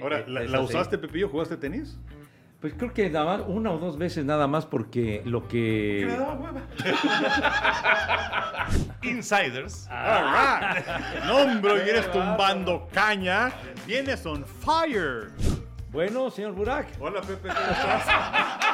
Ahora, Eh, ¿la, usaste, Pepillo? ¿Jugaste tenis? Pues creo que nada más, una o dos veces nada más porque lo que... Insiders. All right. No, hombre, eres tumbando caña. Vienes on fire. Bueno, señor Burak. Hola, Pepe, ¿cómo estás?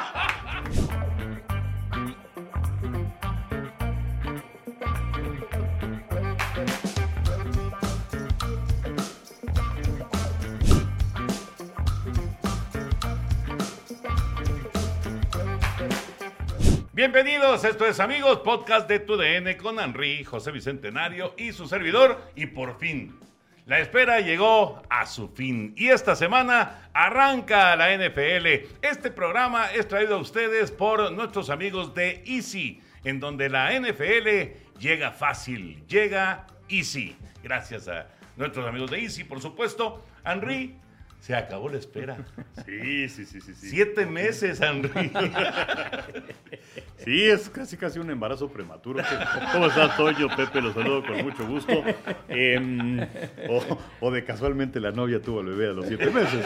Bienvenidos, esto es amigos, podcast de TUDN con Henry, José Bicentenario y su servidor. Y por fin, la espera llegó a su fin. Y esta semana arranca la NFL. Este programa es traído a ustedes por nuestros amigos de Easy, en donde la NFL llega fácil, llega easy. Gracias a nuestros amigos de Easy, por supuesto. Henry, se acabó la espera. Sí, sí, sí, sí. Sí, Siete meses, Henry. Sí, es casi casi un embarazo prematuro. ¿Cómo estás, Toño? Pepe, los saludo con mucho gusto. Em, o, o de casualmente la novia tuvo el bebé a los siete meses.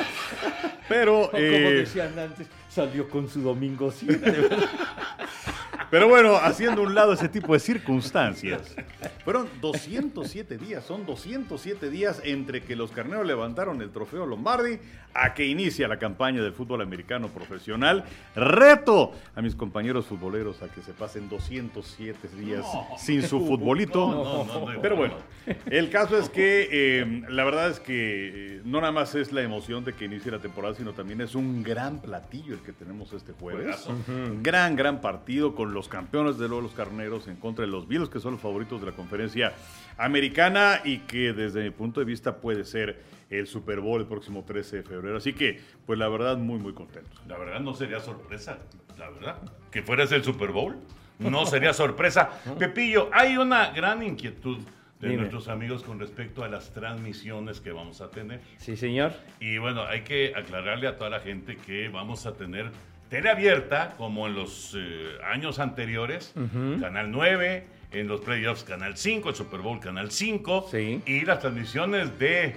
Pero, O como eh, decían antes, salió con su domingo 7. pero bueno, haciendo un lado ese tipo de circunstancias. Fueron 207 días, son 207 días entre que los carneros levantaron el trofeo Lombardi a que inicia la campaña del fútbol americano profesional. Reto a mis compañeros futboleros a que se pasen 207 días sin su futbolito. No, no. Pero bueno, el caso es que eh, la verdad es que eh, no nada más es la emoción de que inicie la temporada, sino también es un gran platillo el que tenemos este jueves. Gran, gran partido con los campeones de los carneros en contra de los Bills, que son los favoritos de la conferencia americana y que desde mi punto de vista puede ser el Super Bowl el próximo 13 de febrero. Así que, pues la verdad, muy, muy contento. La verdad no sería sorpresa, la verdad. Que fueras el Super Bowl, no sería sorpresa. Pepillo, hay una gran inquietud de Dime. nuestros amigos con respecto a las transmisiones que vamos a tener. Sí, señor. Y bueno, hay que aclararle a toda la gente que vamos a tener tele abierta, como en los eh, años anteriores, Canal 9, en los playoffs Canal 5, el Super Bowl Canal 5, Sí. y las transmisiones de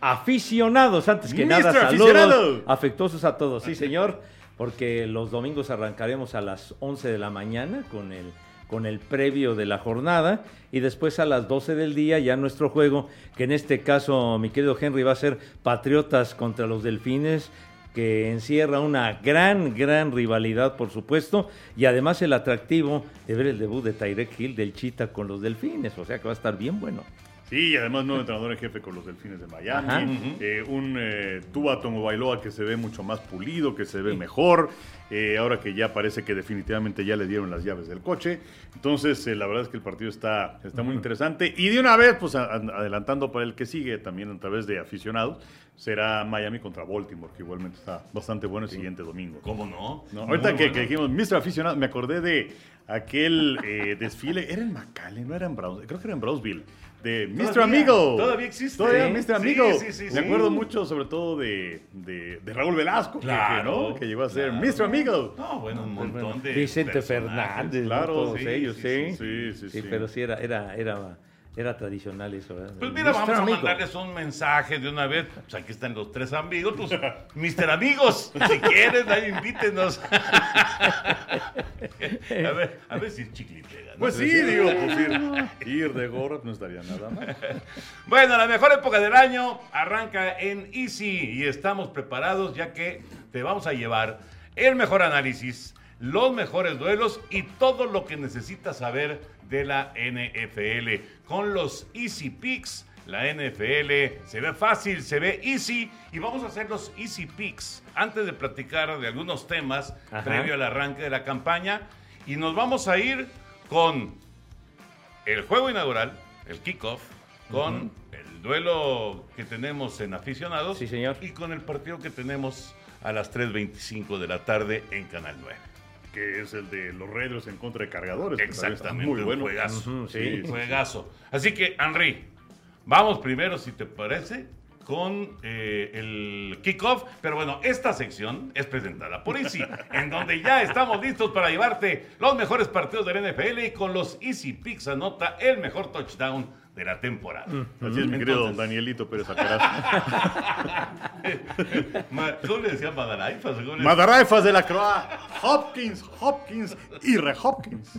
Aficionados, antes que nada, saludos Aficionado. afectuosos a todos, sí señor, porque los domingos arrancaremos a las 11 de la mañana con el, con el previo de la jornada y después a las 12 del día ya nuestro juego, que en este caso mi querido Henry va a ser Patriotas contra los Delfines, que encierra una gran, gran rivalidad, por supuesto, y además el atractivo de ver el debut de Tyrek Hill del Chita con los Delfines, o sea que va a estar bien bueno. Sí, y además nuevo entrenador en jefe con los Delfines de Miami. Ajá. Eh, un eh, Tua Bailoa que se ve mucho más pulido, que se ve mejor. eh, ahora que ya parece que definitivamente ya le dieron las llaves del coche. Entonces, eh, la verdad es que el partido está, está muy interesante. Y de una vez, pues a- adelantando para el que sigue, también a través de aficionados, será Miami contra Baltimore, que igualmente está bastante bueno el siguiente domingo. ¿Cómo no? Ahorita que, bueno. que dijimos Mr. Aficionado, me acordé de aquel desfile, era en McAllen, no era en Brownsville, creo que era en Brownsville, de Mr. Todavía, Amigo. todavía existe. Todavía Mr. Amigo. sí, sí, me sí. acuerdo mucho sobre todo de, de, de Raúl Velasco, que- que, Claro, ¿no? que llegó a ser claro. Mr. Amigo. No, bueno, un montón de. Vicente. Fernández, ¿no? claro, todos sí, ellos, sí, sí. Sí, sí, sí. pero sí era, era, era, era tradicional eso. ¿verdad? Pues mira, Mr. vamos a mandarles un mensaje de una vez. Pues aquí están los tres amigos, pues, Mister Amigos, si quieren, ahí invítenos. a ver, a ver si es chiclitera. ¿no? Pues sí, digo, pues ir, ir de gorra no estaría nada mal. Bueno, la mejor época del año arranca en Easy y estamos preparados ya que te vamos a llevar el mejor análisis, los mejores duelos y todo lo que necesitas saber de la NFL. Con los Easy Picks, la NFL se ve fácil, se ve easy y vamos a hacer los Easy Picks antes de platicar de algunos temas Ajá. previo al arranque de la campaña y nos vamos a ir con el juego inaugural, el kickoff, con el duelo que tenemos en aficionados Sí, señor. y con el partido que tenemos a las 3.25 de la tarde en Canal 9. Que es el de los Raiders en contra de cargadores. Exactamente, Muy un bueno. juegazo. Ujú, sí. Sí, juegazo. Así que, Henry, vamos primero, si te parece, con eh, el kickoff. Pero bueno, esta sección es presentada por Easy, en donde ya estamos listos para llevarte los mejores partidos del NFL y con los Easy Picks anota el mejor touchdown de la temporada. Así es, mi querido Entonces- Danielito Pérez Alcaraz. ¿Cómo le decía Madaraifas? ¿Cómo le- Madaraifas de la Croa, Hopkins, Hopkins y Re Hopkins.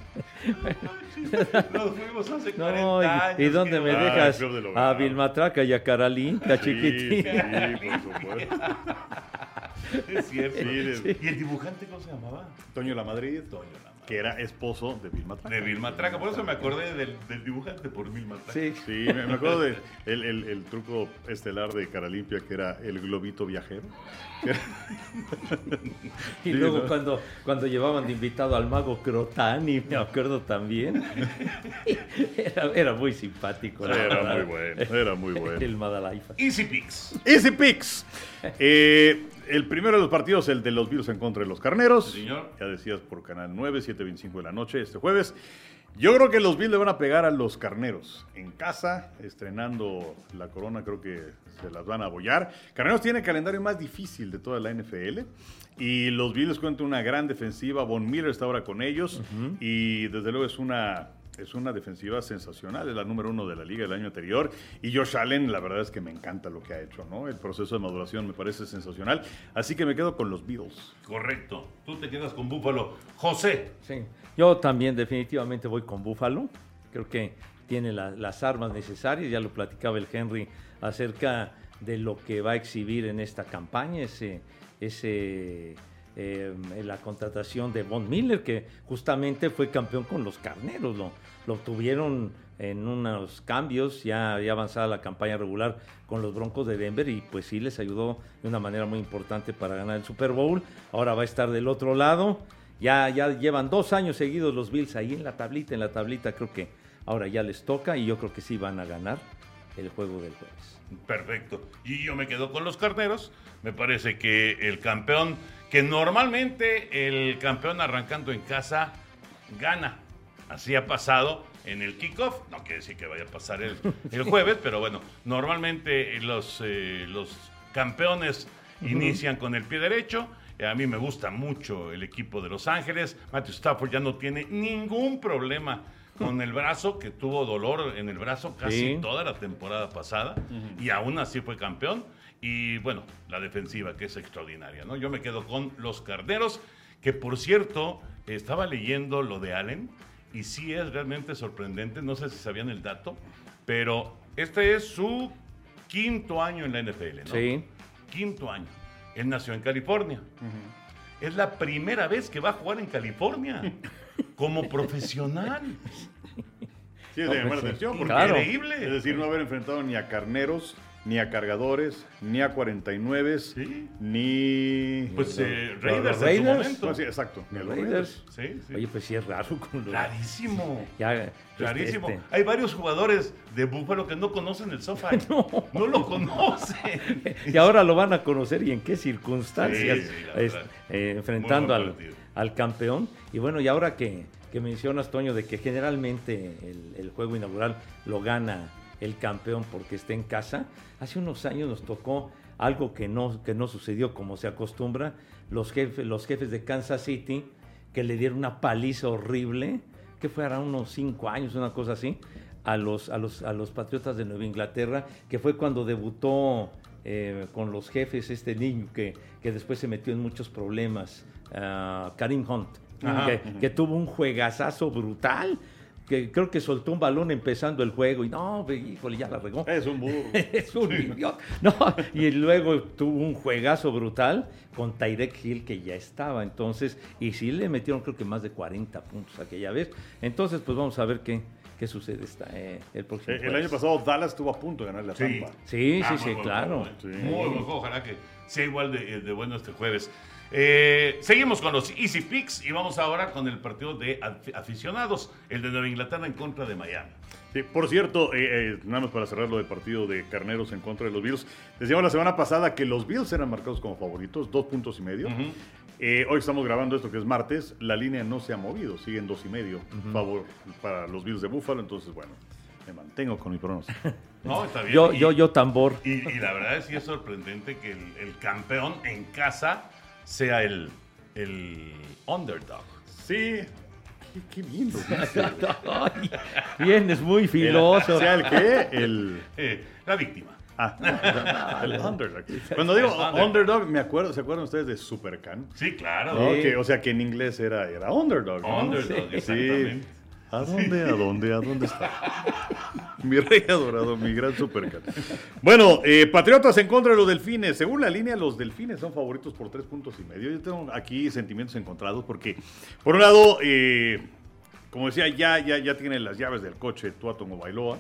Nos fuimos hace 40 No, y- años. ¿y, dónde me dejas a. Vilmatraca y a Carolina, Sí, chiquitín? sí, por supuesto. Es cierto. Sí, de- ¿Y el dibujante cómo se llamaba? Toño La Madrid, Toño La Madrid. Que era esposo de Vilma Traca. De Vilma Traca. Por eso me acordé del, del dibujante por Vilma Traca. Sí. Sí, me, me acuerdo del el, el- el truco estelar de Caralimpia, que era el globito viajero. Y Sí, luego ¿no? cuando, cuando llevaban de invitado al mago Crotani, me acuerdo también. Era, era muy simpático. la Era verdad. muy bueno, era muy bueno. El Madalaifa. Easy Picks. Easy Picks. Eh, el primero de los partidos, el de los Bills en contra de los Carneros. Sí, señor. Ya decías por Canal 9, 7.25 de la noche este jueves. Yo creo que los Bills le van a pegar a los Carneros en casa, estrenando la corona, creo que se las van a abollar. Carneros tiene el calendario más difícil de toda la NFL y los Bills cuentan una gran defensiva. Von Miller está ahora con ellos y desde luego es una es una defensiva sensacional, es la número uno de la liga del año anterior. Y Josh Allen, la verdad es que me encanta lo que ha hecho, ¿no? El proceso de maduración me parece sensacional. Así que me quedo con los Bills. Correcto. Tú te quedas con Búfalo. José. Sí. Yo también definitivamente voy con Búfalo. Creo que tiene la- las armas necesarias. Ya lo platicaba el Henry acerca de lo que va a exhibir en esta campaña, ese, ese, eh, la contratación de Von Miller, que justamente fue campeón con los Carneros. Lo, lo tuvieron en unos cambios, ya, ya avanzada la campaña regular con los Broncos de Denver y pues sí les ayudó de una manera muy importante para ganar el Super Bowl. Ahora va a estar del otro lado. Ya, ya llevan dos años seguidos los Bills ahí en la tablita, en la tablita creo que ahora ya les toca y yo creo que sí van a ganar el juego del jueves. Perfecto. Y yo me quedo con los carneros. Me parece que el campeón, que normalmente el campeón arrancando en casa gana. Así ha pasado en el kickoff. No quiere decir que vaya a pasar el, el jueves, pero bueno, normalmente los, eh, los campeones inician con el pie derecho. Eh, A mí me gusta mucho el equipo de Los Ángeles. Matthew Stafford ya no tiene ningún problema con el brazo, que tuvo dolor en el brazo casi Sí. toda la temporada pasada y aún así fue campeón. Y bueno, la defensiva que es extraordinaria, ¿no? Yo me quedo con los Carneros, que por cierto, estaba leyendo lo de Allen y sí es realmente sorprendente, no sé si sabían el dato, pero este es su quinto año en la NFL, ¿no? Sí. Quinto año. Él nació en California. Es la primera vez que va a jugar en California como profesional. Sí, es No, de llamar la atención. porque- Claro. Increíble. Es decir, no haber enfrentado ni a Carneros, ni a Cargadores, ni a 49, Sí. ni... Pues eh, los Raiders, en su Raiders. momento. No, sí, exacto. Ni a los Raiders. Sí, sí. Oye, pues sí es raro con los... Rarísimo. Ya, este, Rarísimo. este, Hay varios jugadores de Búfalo que no conocen el sofá. no. lo conocen. y ahora lo van a conocer y en qué circunstancias, es- eh, enfrentando al, al campeón. Y bueno, y ahora que, que mencionas, Toño, de que generalmente el, el juego inaugural lo gana el campeón porque está en casa, hace unos años nos tocó algo que no, que no sucedió como se acostumbra, los jefes, los jefes de Kansas City que le dieron una paliza horrible, que fue ahora unos cinco años, una cosa así, a los, a los, a los Patriotas de Nueva Inglaterra, que fue cuando debutó eh, con los jefes este niño que, que después se metió en muchos problemas, ah, Karim Hunt, Ajá. que, que tuvo un juegazazo brutal, que creo que soltó un balón empezando el juego y no, híjole, ya la regó. Es un burro. Es un idiota. No, y luego tuvo un juegazo brutal con Tyrek Hill que ya estaba. Entonces, y sí le metieron creo que más de 40 puntos aquella vez. Entonces, pues vamos a ver qué, qué sucede esta, eh, el próximo Eh, El año pasado Dallas estuvo a punto de ganar la Sí. Tampa. Sí, Ah, sí, sí, claro. eh. Sí. Muy buen juego. Ojalá que sea igual de, de bueno este jueves. Eh, seguimos con los Easy Picks y vamos ahora con el partido de af- aficionados, el de Nueva Inglaterra en contra de Miami. Sí, por cierto, eh, eh, nada más para cerrar lo del partido de Carneros en contra de los Bills. Decíamos la semana pasada que los Bills eran marcados como favoritos, dos puntos y medio. Eh, hoy estamos grabando esto que es martes, la línea no se ha movido, siguen dos y medio favor para los Bills de Buffalo, entonces bueno, me mantengo con mi pronóstico. No, está bien. Yo, Y- yo, yo tambor. Y, y la verdad es que es sorprendente que el, el campeón en casa sea el, el underdog. Sí, qué, qué. Ay, bien, es muy filoso. Sea, el qué? El. Eh, la víctima. Ah, el underdog. Cuando digo Underdog. me acuerdo, ¿se acuerdan ustedes de Supercan? Sí, claro. ¿No? Sí. Que, o sea, que en inglés era, era underdog. ¿no? Underdog, Sí. exactamente. ¿A dónde? ¿A dónde? ¿A dónde está? Mi rey adorado, mi gran supercan. Bueno, eh, Patriotas en contra de los Delfines. Según la línea, los Delfines son favoritos por tres puntos y medio. Yo tengo aquí sentimientos encontrados porque, por un lado, eh, como decía, ya, ya, ya tiene las llaves del coche Tuaton o Bailoa.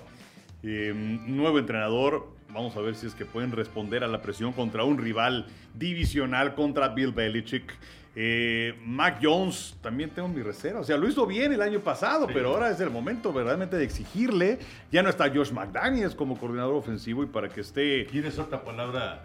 Eh, nuevo entrenador. Vamos a ver si es que pueden responder a la presión contra un rival divisional contra Bill Belichick. Eh, Mac Jones, también tengo mi reserva. O sea, lo hizo bien el año pasado, pero ahora es el momento verdaderamente de exigirle. Ya no está Josh McDaniels como coordinador ofensivo y para que esté. ¿Tienes otra palabra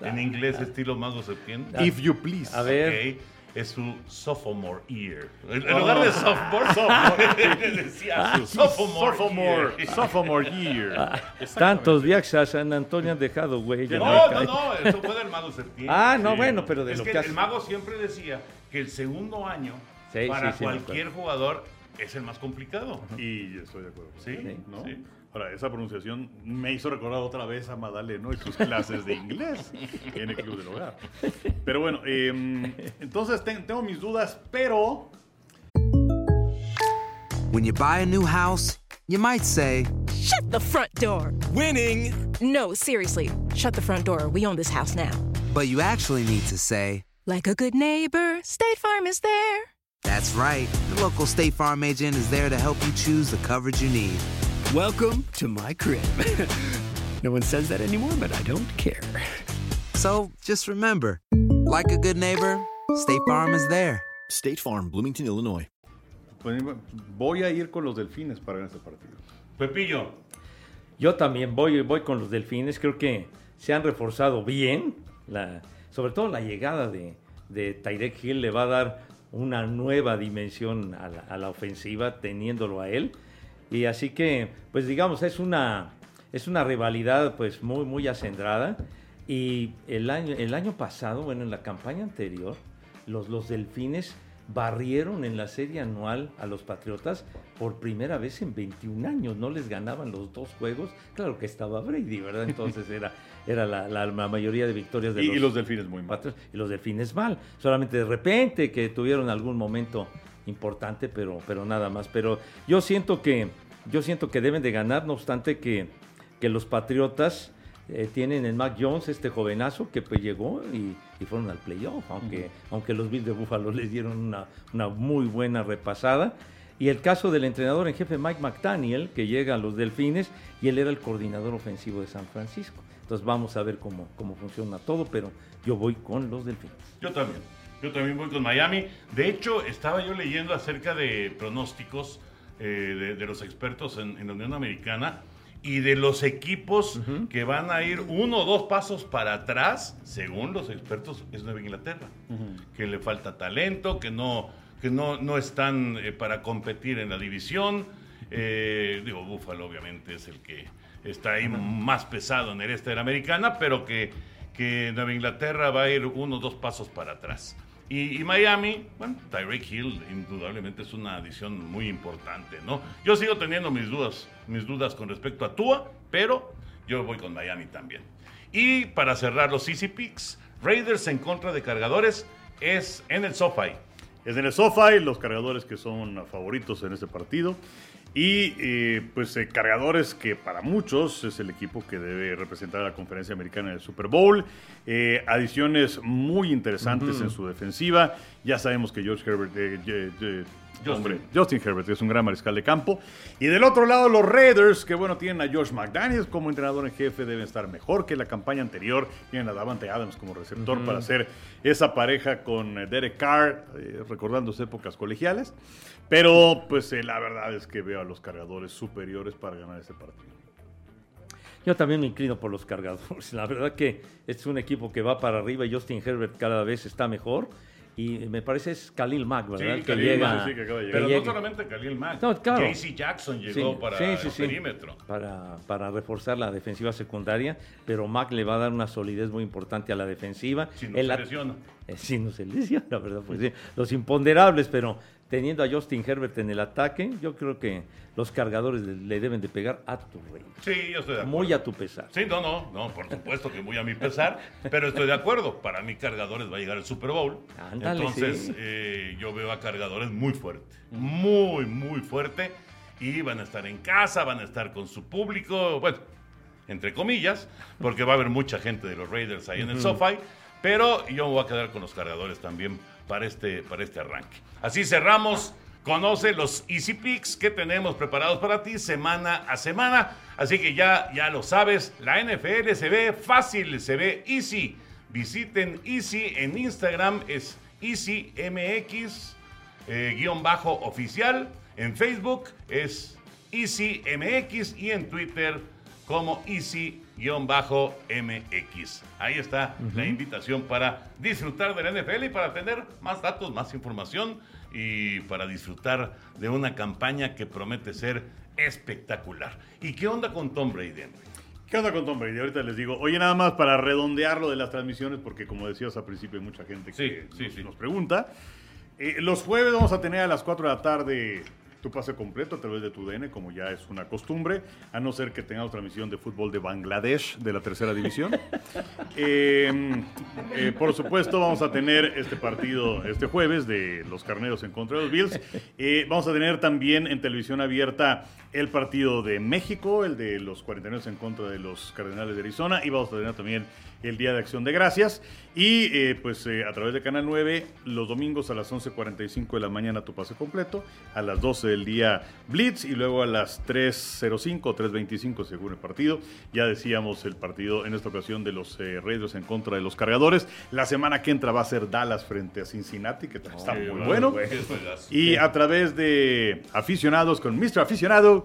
en inglés estilo mago serpiente? If you please. A ver. Es su sophomore year. En Oh. lugar de sophomore, sophomore. decía su sophomore, Sophomore, year. sophomore year. Ah, Tantos viajes a San Antonio han dejado huella. No, no, no, eso fue del mago serpiente. Ah, no, bueno, pero de es lo que que el mago siempre decía que el segundo año Sí, para sí, cualquier jugador es el más complicado. Y yo estoy de acuerdo. Sí, ¿no? Sí. Ahora, esa pronunciación me hizo recordar otra vez a Madaleno y sus clases de inglés en el Club del Hogar. Pero bueno, eh, entonces ten- tengo mis dudas, pero When you buy a new house, you might say, Shut the front door. Winning. No, seriously. Shut the front door. We own this house now. but you actually need to say, Like a good neighbor, State Farm is there. that's right. The local State Farm agent is there to help you choose the coverage you need. Welcome to my crib. no one says that anymore, but I don't care. So just remember, like a good neighbor, State Farm is there. State Farm, Bloomington, Illinois. pues, voy a ir con los delfines para ganar este partido. Pepillo, Yo también voy, voy con los delfines. Creo que se han reforzado bien. La, sobre todo la llegada de, de Tyrek Hill le va a dar una nueva dimensión a la, a la ofensiva teniéndolo a él. Y así que, pues digamos, es una, es una rivalidad pues muy, muy acendrada. Y el año, el año pasado, bueno, en la campaña anterior, los, los delfines barrieron en la serie anual a los Patriotas por primera vez en 21 años. No les ganaban los dos juegos. Claro que estaba Brady, ¿verdad? Entonces era, era la, la- la mayoría de victorias de Y, los, y los delfines muy mal. Patriotas. Y los delfines mal. Solamente de repente que tuvieron algún momento importante, pero, pero nada más. Pero yo siento que, yo siento que deben de ganar, no obstante que, que los Patriotas eh, tienen en Mac Jones este jovenazo que pues llegó y, y fueron al playoff, aunque, aunque los Bills de Buffalo les dieron una, una muy buena repasada. Y el caso del entrenador en jefe Mike McDaniel, que llega a los Delfines y él era el coordinador ofensivo de San Francisco. Entonces vamos a ver cómo, cómo funciona todo, pero yo voy con los Delfines. yo también. Yo también voy con Miami. De hecho, estaba yo leyendo acerca de pronósticos eh, de, de los expertos en, en la Unión Americana y de los equipos que van a ir uno o dos pasos para atrás, según los expertos, es Nueva Inglaterra. Que le falta talento, que no, que no, no están eh, para competir en la división. Eh, digo, Buffalo obviamente es el que está ahí más pesado en el este de la americana, pero que, que Nueva Inglaterra va a ir uno o dos pasos para atrás. Y, y Miami, bueno, Tyreek Hill indudablemente es una adición muy importante, ¿no? Yo sigo teniendo mis dudas, mis dudas con respecto a Tua, pero yo voy con Miami también. Y para cerrar los Easy Picks, Raiders en contra de cargadores es en el SoFi. Es en el SoFi, los cargadores que son favoritos en este partido. Y eh, pues eh, cargadores que para muchos es el equipo que debe representar a la conferencia americana del Super Bowl. Eh, adiciones muy interesantes en su defensiva. Ya sabemos que George Herbert, Justin. hombre, Justin Herbert es un gran mariscal de campo. Y del otro lado los Raiders, que bueno, tienen a Josh McDaniels como entrenador en jefe, deben estar mejor que la campaña anterior. Tienen a Davante Adams como receptor para hacer esa pareja con eh, Derek Carr, eh, recordando sus épocas colegiales. Pero pues eh, la verdad es que veo a los cargadores superiores para ganar este partido. Yo también me inclino por los cargadores. La verdad que es un equipo que va para arriba y Justin Herbert cada vez está mejor. Y me parece es Khalil Mack, ¿verdad? Sí, que Khalil llega, Mack, sí, que acaba de llegar. Pero no solamente Khalil Mack. No, claro. JC Jackson llegó Sí, para sí, el perímetro. Para, para reforzar la defensiva secundaria, pero Mack le va a dar una solidez muy importante a la defensiva. Si no se lesiona. Eh, Sí, no se lesiona, la verdad, pues sí. Los imponderables, pero teniendo a Justin Herbert en el ataque, yo creo que los cargadores le, deben de pegar a tu rey. Sí, yo estoy de acuerdo. Muy a tu pesar. Sí, no, no, no, por supuesto que muy a mi pesar, pero estoy de acuerdo. Para mí, Cargadores va a llegar al Super Bowl. Ándale, Entonces, sí. eh, yo veo a Cargadores muy fuerte, muy, muy fuerte. Y van a estar en casa, van a estar con su público, bueno, entre comillas, porque va a haber mucha gente de los Raiders ahí en el SoFi. Pero yo me voy a quedar con los Cargadores también para este, para este arranque. Así cerramos. Conoce los Easy Picks que tenemos preparados para ti semana a semana. Así que ya, ya lo sabes, la NFL se ve fácil, se ve easy. Visiten Easy en Instagram, es EasyMX eh, guion bajo oficial. En Facebook es EasyMX y en Twitter como Easy guion bajo MX. Ahí está la invitación para disfrutar de la NFL y para tener más datos, más información y para disfrutar de una campaña que promete ser espectacular. ¿Y qué onda con Tom Brady? ¿Qué onda con Tom Brady? Ahorita les digo, oye, nada más para redondear lo de las transmisiones, porque como decías al principio, hay mucha gente que Sí, sí, nos, sí. nos pregunta. Eh, los jueves vamos a tener a las 4 de la tarde tu pase completo a través de tu DN, como ya es una costumbre, a no ser que tengamos transmisión de fútbol de Bangladesh, de la tercera división. Eh, eh, por supuesto, vamos a tener este partido este jueves de los carneros en contra de los Bills. Eh, vamos a tener también en televisión abierta el partido de México, el de los 49 en contra de los Cardenales de Arizona, y vamos a tener también el Día de Acción de Gracias. Y eh, pues eh, a través de Canal 9, los domingos a las 11.45 de la mañana tu pase completo, a las 12 del día Blitz y luego a las 3.05 o 3.25 según el partido. Ya decíamos el partido en esta ocasión de los eh, Raiders en contra de los cargadores. La semana que entra va a ser Dallas frente a Cincinnati, que está muy bueno. Y a través de aficionados con Mr. Aficionado.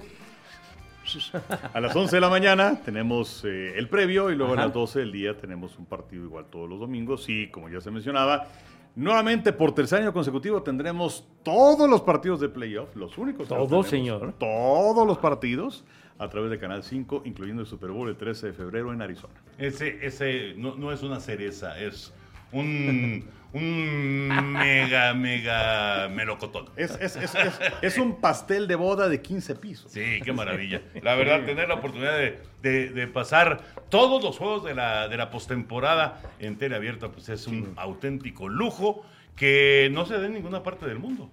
A las 11 de la mañana tenemos eh, el previo y luego a las 12 del día tenemos un partido igual todos los domingos. Y como ya se mencionaba, nuevamente por tercer año consecutivo tendremos todos los partidos de playoff, los únicos. los Todos, tenemos, señor. Todos los partidos a través de Canal 5, incluyendo el Super Bowl el 13 de febrero en Arizona. Ese, ese no, no es una cereza, es un, un mega, mega melocotón. Es, es- es- es- es un pastel de boda de 15 pisos. Sí, qué maravilla. La verdad, tener la oportunidad de, de- de pasar todos los juegos de la, de la postemporada en tele abierta, pues es un auténtico lujo que no se da en ninguna parte del mundo.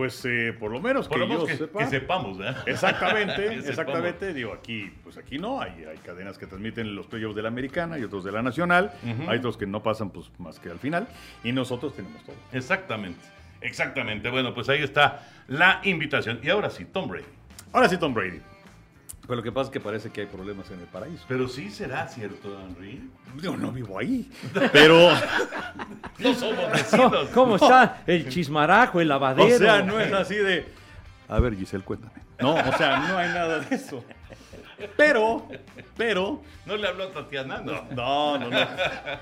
Pues eh, por lo menos Por que lo menos yo que, sepa. que sepamos, ¿verdad? Exactamente, exactamente. Digo, aquí, pues aquí no, hay, hay cadenas que transmiten los playoffs de la americana y otros de la nacional. Hay otros que no pasan pues más que al final. Y nosotros tenemos todo. Exactamente, exactamente. Bueno, pues ahí está la invitación. Y ahora sí, Tom Brady. Ahora sí, Tom Brady. Pero lo que pasa es que parece que hay problemas en el paraíso. Pero sí será cierto, Henry. Yo no vivo ahí. Pero, No somos ¿Cómo, vecinos. cómo está el chismarajo, el lavadero? o sea, no es así de. A ver, Giselle, cuéntame. No, o sea, no hay nada de eso. Pero, pero, No le habló a Tatiana, no. No, no, no.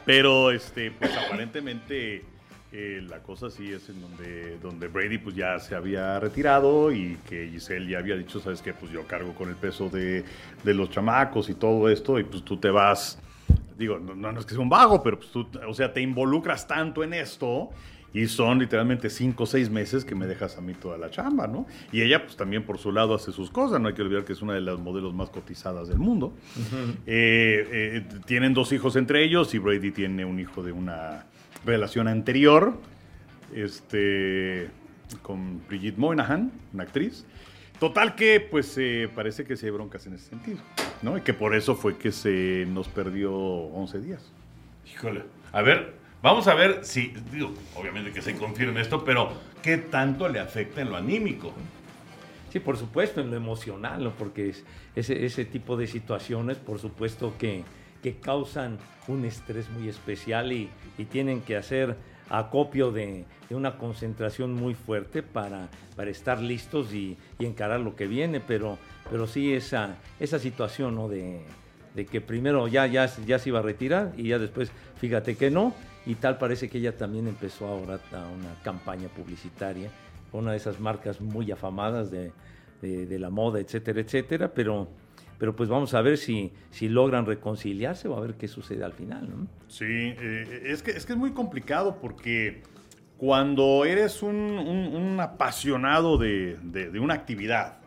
Pero, este, pues aparentemente eh, la cosa sí es en donde, donde Brady pues ya se había retirado y que Giselle ya había dicho, sabes que pues yo cargo con el peso de, de los chamacos y todo esto y pues tú te vas, digo, no, no es que sea un vago, pero pues tú, o sea, te involucras tanto en esto. Y son literalmente cinco o seis meses que me dejas a mí toda la chamba, ¿no? Y ella, pues también por su lado hace sus cosas. No hay que olvidar que es una de las modelos más cotizadas del mundo. Eh, eh, tienen dos hijos entre ellos y Brady tiene un hijo de una relación anterior, este, con Brigitte Moynihan, una actriz. Total que, pues, eh, parece que sí hay broncas en ese sentido, ¿no? Y que por eso fue que se nos perdió 11 días. Híjole. A ver, vamos a ver si, digo, obviamente que se confirme esto, pero ¿qué tanto le afecta en lo anímico? Sí, por supuesto, en lo emocional, ¿no? porque es- ese, ese tipo de situaciones, por supuesto, que, que causan un estrés muy especial y, y tienen que hacer acopio de, de una concentración muy fuerte para, para estar listos y, y encarar lo que viene, pero, pero sí esa, esa situación ¿no? de, de que primero ya, ya, ya se iba a retirar y ya después, fíjate que no, y tal parece que ella también empezó ahora a una campaña publicitaria una de esas marcas muy afamadas de- de la moda, etcétera, etcétera, pero, pero pues vamos a ver si, si logran reconciliarse o a ver qué sucede al final, ¿no? Sí, eh, es, que, es que es muy complicado porque cuando eres un, un- un apasionado de, de- de una actividad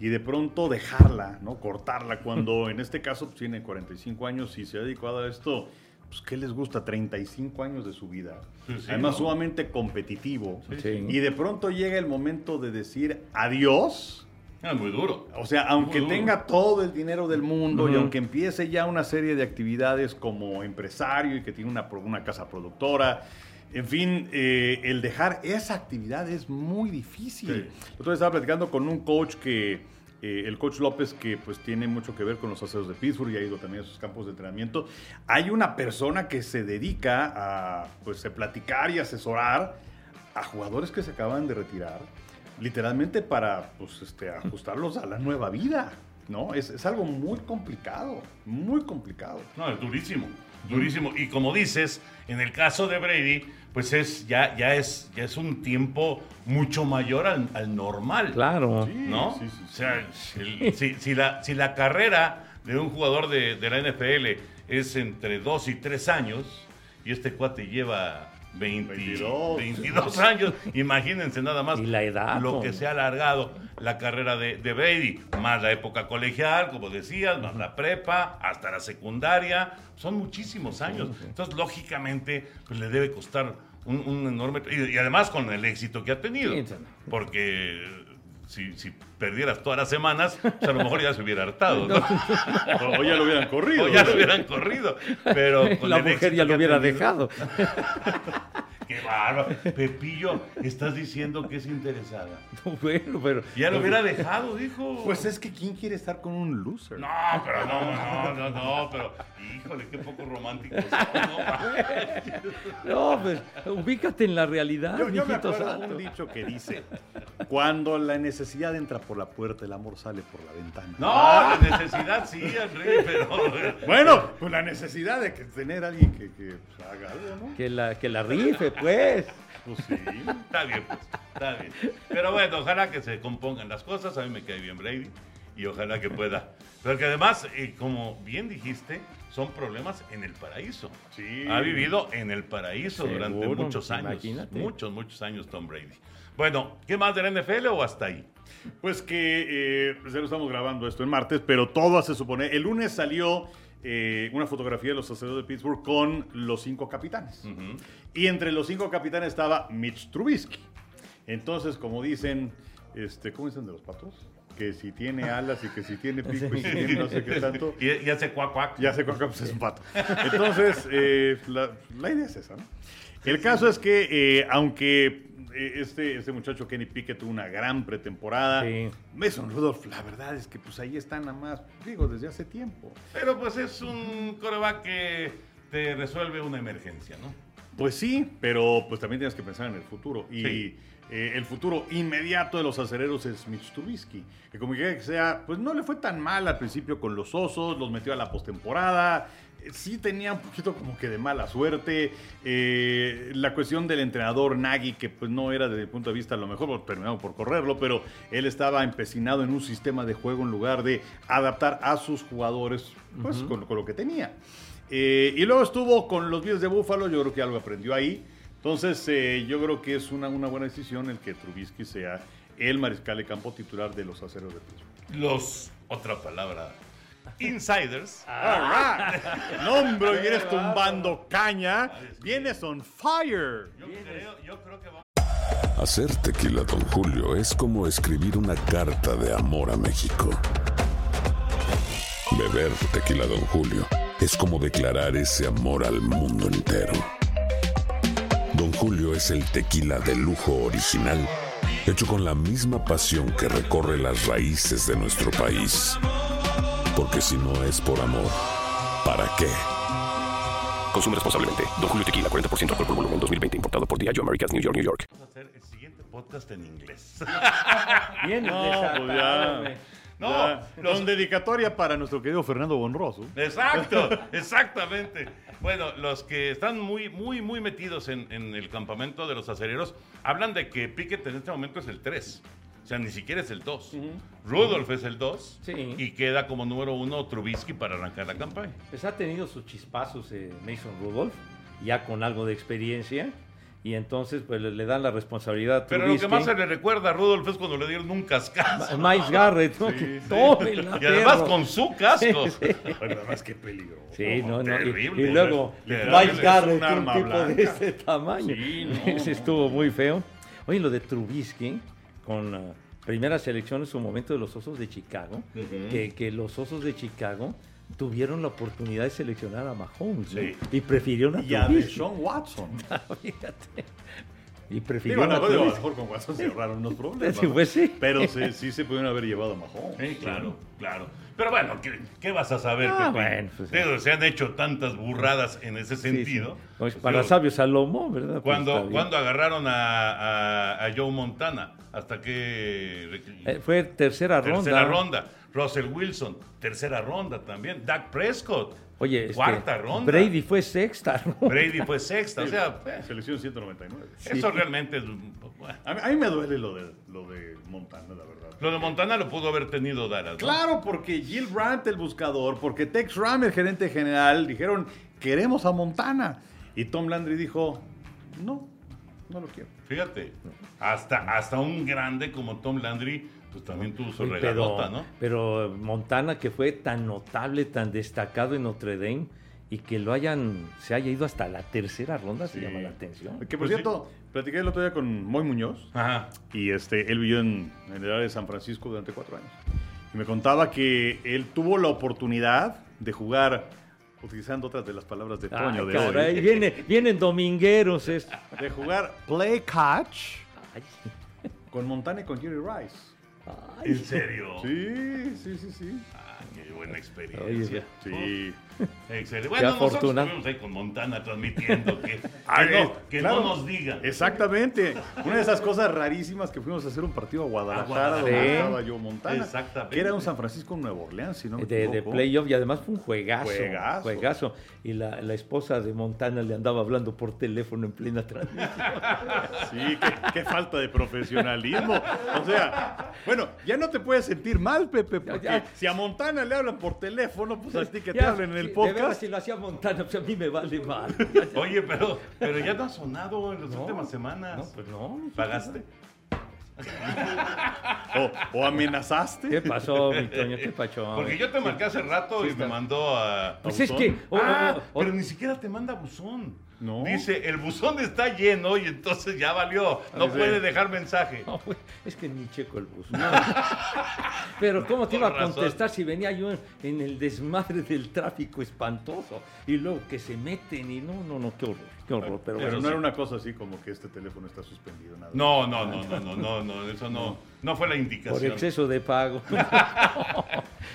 y de pronto dejarla, ¿no? Cortarla, cuando en este caso pues, tiene 45 años y se ha dedicado a esto, pues ¿qué les gusta? 35 años de su vida. Sí, sí, Además ¿no? sumamente competitivo. Sí. Y de pronto llega el momento de decir adiós. Es muy duro. O sea, aunque tenga todo el dinero del mundo y Ujú. aunque empiece ya una serie de actividades como empresario y que tiene una, una casa productora, en fin, eh, el dejar esa actividad es muy difícil. Sí. Vez estaba platicando con un coach que, eh, el coach López, que pues tiene mucho que ver con los aceros de Pittsburgh y ha ido también a sus campos de entrenamiento. Hay una persona que se dedica a pues, a platicar y asesorar a jugadores que se acaban de retirar, literalmente para pues, este, ajustarlos a la nueva vida. ¿no? Es, es algo muy complicado, muy complicado. No, es durísimo, durísimo. Y como dices, en el caso de Brady, pues es ya, ya, es, ya es un tiempo mucho mayor al, al normal. Claro. ¿No? Sí, sí, sí. O sea, el- si, si la, si la carrera de un jugador de, de la NFL es entre 2 y 3 años, y este cuate lleva 20 22. 22 años, imagínense nada más Y la edad, lo hombre. que se ha alargado la carrera de, de Brady, más la época colegial, como decías, más la prepa, hasta la secundaria, son muchísimos años. Entonces, lógicamente, pues le debe costar un, un enorme... Y, y además con el éxito que ha tenido, porque si, si perdieras todas las semanas, pues a lo mejor ya se hubiera hartado, ¿no? O, o ya lo hubieran corrido. O ya lo hubieran corrido, pero con La mujer ya lo hubiera tenido- dejado. Qué bárbaro. Pepillo, estás diciendo que es interesada. bueno, pero. Ya lo hubiera dejado, dijo. Pues es que ¿quién quiere estar con un loser? No, pero no, no, no, no, pero híjole, qué poco romántico. No, pues, ubícate en la realidad, Yo, yo me acuerdo de santo. un dicho que dice, cuando la necesidad entra por la puerta, el amor sale por la ventana. No, la necesidad sí, Henry, pero. Bueno, pues la necesidad de que tener a alguien que, que, pues, haga algo, ¿no? Que la, que la rife, pues. Pues sí. Está bien, pues, está bien. Pero bueno, ojalá que se compongan las cosas. A mí me cae bien Brady y ojalá que pueda. Pero que además, eh, como bien dijiste, son problemas en el paraíso. Sí. Ha vivido en el paraíso durante Seguro, muchos años. imagínate. Muchos, muchos años Tom Brady. Bueno, ¿qué más de la NFL o hasta ahí? Pues que eh, ya lo estamos grabando esto en martes, pero todo se supone. El lunes salió eh, una fotografía de los aceros de Pittsburgh con los cinco capitanes. Y entre los cinco capitanes estaba Mitch Trubisky. Entonces, como dicen, este, ¿cómo dicen de los patos? Que si tiene alas y que si tiene pico y si tiene no sé qué tanto. Y, y hace cuac cuac. Ya sé cuál pues es un pato. Entonces, eh, la, la idea es esa, ¿no? El caso es que, eh, aunque eh, este, este muchacho Kenny Pickett tuvo una gran pretemporada, Sí. Mason Rudolph, la verdad es que pues ahí está nada más, digo, desde hace tiempo. Pero pues es un coreback que te resuelve una emergencia, ¿no? Pues sí, pero pues también tienes que pensar en el futuro. Y Sí. eh, el futuro inmediato de los acereros es Mitch Trubisky. Que como quiera que sea, pues no le fue tan mal al principio con los osos, los metió a la postemporada. Sí tenía un poquito como que de mala suerte. Eh, la cuestión del entrenador Nagy, que pues no era desde el punto de vista a lo mejor, terminamos por correrlo, pero él estaba empecinado en un sistema de juego en lugar de adaptar a sus jugadores pues con, con lo que tenía. Eh, y luego estuvo con los Bills de Búfalo, yo creo que algo aprendió ahí. Entonces, eh, yo creo que es una, una buena decisión el que Trubisky sea el mariscal de campo titular de los aceros de Pittsburgh. Los, otra palabra, insiders. No, hombre, vienes tumbando caña. Vienes on fire. Yo creo, yo creo que vamos. Hacer tequila, Don Julio, es como escribir una carta de amor a México. Beber tequila, Don Julio, es como declarar ese amor al mundo entero. Don Julio es el tequila de lujo original, hecho con la misma pasión que recorre las raíces de nuestro país. Porque si no es por amor, ¿para qué? Consume responsablemente. Don Julio Tequila, 40% alcohol por volumen, 2020. Importado por Diageo Americas, New York, New York. a hacer el siguiente podcast en inglés. Bien, No, desatado, pues ya. No, Ya, los- Con dedicatoria para nuestro querido Fernando Bonroso. Exacto, exactamente. Bueno, los que están muy, muy, muy metidos en, en el campamento de los acereros hablan de que Pickett en este momento es el 3. O sea, ni siquiera es el 2. Rudolph es el 2. Sí. Y queda como número uno Trubisky para arrancar la campaña. Pues ha tenido sus chispazos eh, Mason Rudolph, ya con algo de experiencia. y entonces pues le, dan la responsabilidad a Pero lo que más se le recuerda a Rudolf es cuando le dieron un cascazo. Miles Garrett, ¿no? Que tómela, Y además perro. con su casco. Sí, sí. Además qué peligro. Sí, no, no. Y, terrible. y luego Le- le- Miles es Garrett, un un, arma tipo blanca. de ese tamaño. Sí, no. Ese estuvo muy feo. Oye, lo de Trubisky con la primera selección en su momento de los Osos de Chicago, que, que los Osos de Chicago tuvieron la oportunidad de seleccionar a Mahomes y prefirieron a Y a Watson. Fíjate. Y Digo, mejor- a lo Trubisky. mejor con Watson se ahorraron unos problemas. Sí, pues sí. Pero sí, sí se pudieron haber llevado a Mahomes. Sí, claro, claro. Pero bueno, ¿qué, qué vas a saber, Ah, Pepe? bueno, pues, Digo, se han hecho tantas burradas en ese sentido. Pues Pues, para digo, sabio Salomón, ¿verdad? Pues cuando, cuando agarraron a, a- a Joe Montana, hasta que... Eh, fue tercera ronda. tercera ronda. Russell Wilson, tercera ronda también. Dak Prescott, Oye, este, cuarta ronda. Brady fue sexta. Brady fue sexta. O sea, eh, Selección 199. eso realmente es... bueno. A mí, a mí me duele lo de, lo de Montana, la verdad. Lo de Montana lo pudo haber tenido Dallas. ¿no? Claro, porque Jill Brandt, el buscador, porque Tex Ram, el gerente general, dijeron, queremos a Montana. Y Tom Landry dijo, no, no lo quiero. Fíjate, hasta, hasta un grande como Tom Landry, pues también tuvo su Oye, regalota, pero, ¿no? pero Montana, que fue tan notable, tan destacado en Notre Dame, y que lo hayan, se haya ido hasta la tercera ronda, se Sí. llama la atención. Que por Pues sí. cierto, platiqué el otro día con Moy Muñoz. Ajá. Y este, él vivió en, en el área de San Francisco durante cuatro años. Y me contaba que él tuvo la oportunidad de jugar, utilizando otras de las palabras de Ay, Toño de caray, hoy, viene, vienen domingueros. es- de jugar play catch Ay, con Montana y con Jerry Rice. ¿En serio? Sí, sí, sí, sí. Ah, qué buena experiencia. Oye, Sí. Excelente. Bueno, nosotros afortunado. estuvimos ahí con Montana transmitiendo que, que Ah, no, que claro. no nos digan. Exactamente. Una de esas cosas rarísimas que fuimos a hacer un partido a Guadalajara, A donde Guadalajara. estaba yo Montana. Exactamente. Que era un San Francisco Nueva Orleans, si no me de, playoff y además fue un juegazo. Juegazo. juegazo. Y la, la esposa de Montana le andaba hablando por teléfono en plena transmisión. Sí, qué, qué falta de profesionalismo. O sea, bueno, ya no te puedes sentir mal, Pepe, porque Ya, ya. si a Montana le hablan por teléfono, pues a ti que te Ya, hablen en el sí, de veras, podcast. si lo hacía Montana, pues a mí me vale mal. Oye, pero, pero ya no ha sonado en las No, últimas semanas. No, pues no. ¿Pagaste? O, o amenazaste. ¿Qué pasó, mi Toño? ¿Qué pasó? Porque yo te marqué hace rato y me mandó a... Pues es buzón. que... oh, Ah, oh, oh, pero ni siquiera te manda buzón. No. Dice, el buzón está lleno y entonces ya valió. No Dice- puede dejar mensaje. no, es que ni checo el bus. Pero ¿cómo te iba a razón. contestar si venía yo en, en el desmadre del tráfico espantoso? Y luego que se meten y no, no, no, qué horror, qué horror. Pero, Pero bueno, no sí. era una cosa así como que este teléfono está suspendido, nada. No, no, no, no, no, no, no, eso no, no fue la por indicación. exceso de pago.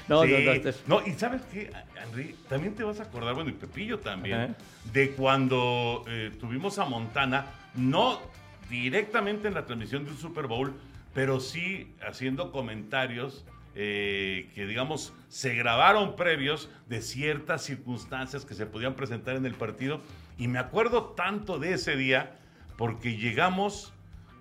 no, Sí. no, no, esto es- No, y sabes qué, Henry, también te vas a acordar, bueno, y Pepillo también, Ajá. de cuando eh, tuvimos a Montana, no directamente en la transmisión del Super Bowl, pero sí haciendo comentarios eh, que, digamos, se grabaron previos de ciertas circunstancias que se podían presentar en el partido. Y me acuerdo tanto de ese día porque llegamos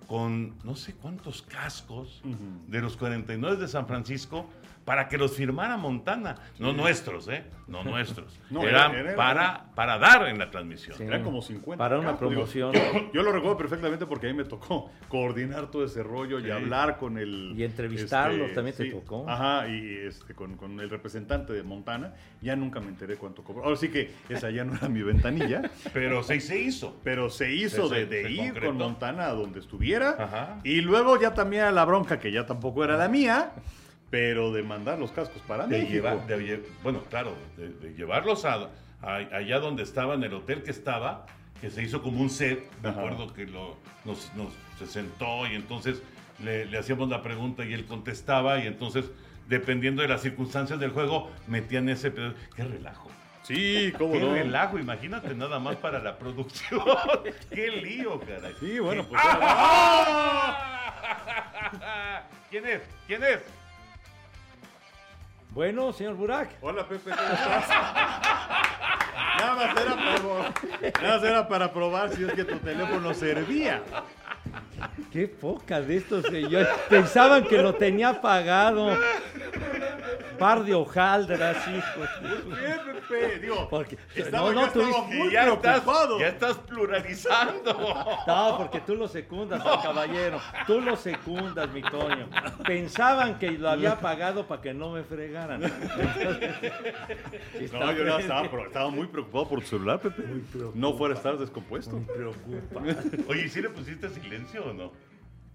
con no sé cuántos cascos de los 49 de San Francisco para que los firmara Montana. No nuestros, ¿eh? No nuestros. No, Eran era- era- para, para dar en la transmisión. Sí. Eran como 50. Para una promoción. Yo, yo lo recuerdo perfectamente porque a mí me tocó coordinar todo ese rollo y hablar con el... Y entrevistarlo también te tocó. Ajá, y este, con, con el representante de Montana. Ya nunca me enteré cuánto cobró. Ahora sí que esa ya no era mi ventanilla. Pero sí se hizo. Pero se hizo Se- de, se- de se ir concretó. con Montana a donde estuviera. Ajá. Y luego ya también a la bronca, que ya tampoco era la mía, pero de mandar los cascos para De México. llevar, de bueno, claro, de, de llevarlos a, a- allá donde estaba, en el hotel que estaba, que se hizo como un set. Me acuerdo que lo, nos, nos- se sentó y entonces le, le hacíamos la pregunta y él contestaba y entonces, dependiendo de las circunstancias del juego, metían ese pedo. ¡Qué relajo! Sí, cómo ¡Qué no. relajo! Imagínate nada más para la producción. ¡Qué lío, caray! Sí, bueno, ¿Qué- pues. ¡Ah! ¿Quién es? ¿Quién es? Bueno, señor Burak. Hola Pepe, ¿cómo estás? Nada más, era para, nada más era para probar si es que tu teléfono servía. Qué poca de estos señores. Pensaban que lo tenía pagado. par de hojaldras, hijo. Bien, Pepe, digo, Porque, estaba, no, no, tú estaba muy Y ya estás, preocupado. ya estás pluralizando. No, porque tú lo secundas al caballero. Tú lo secundas, mi Toño. Pensaban que lo había pagado para que no me fregaran. No, yo no estaba, pero estaba muy preocupado por tu celular, Pepe. No fuera a estar descompuesto. preocupa. Oye, ¿y si le pusiste silencio o no?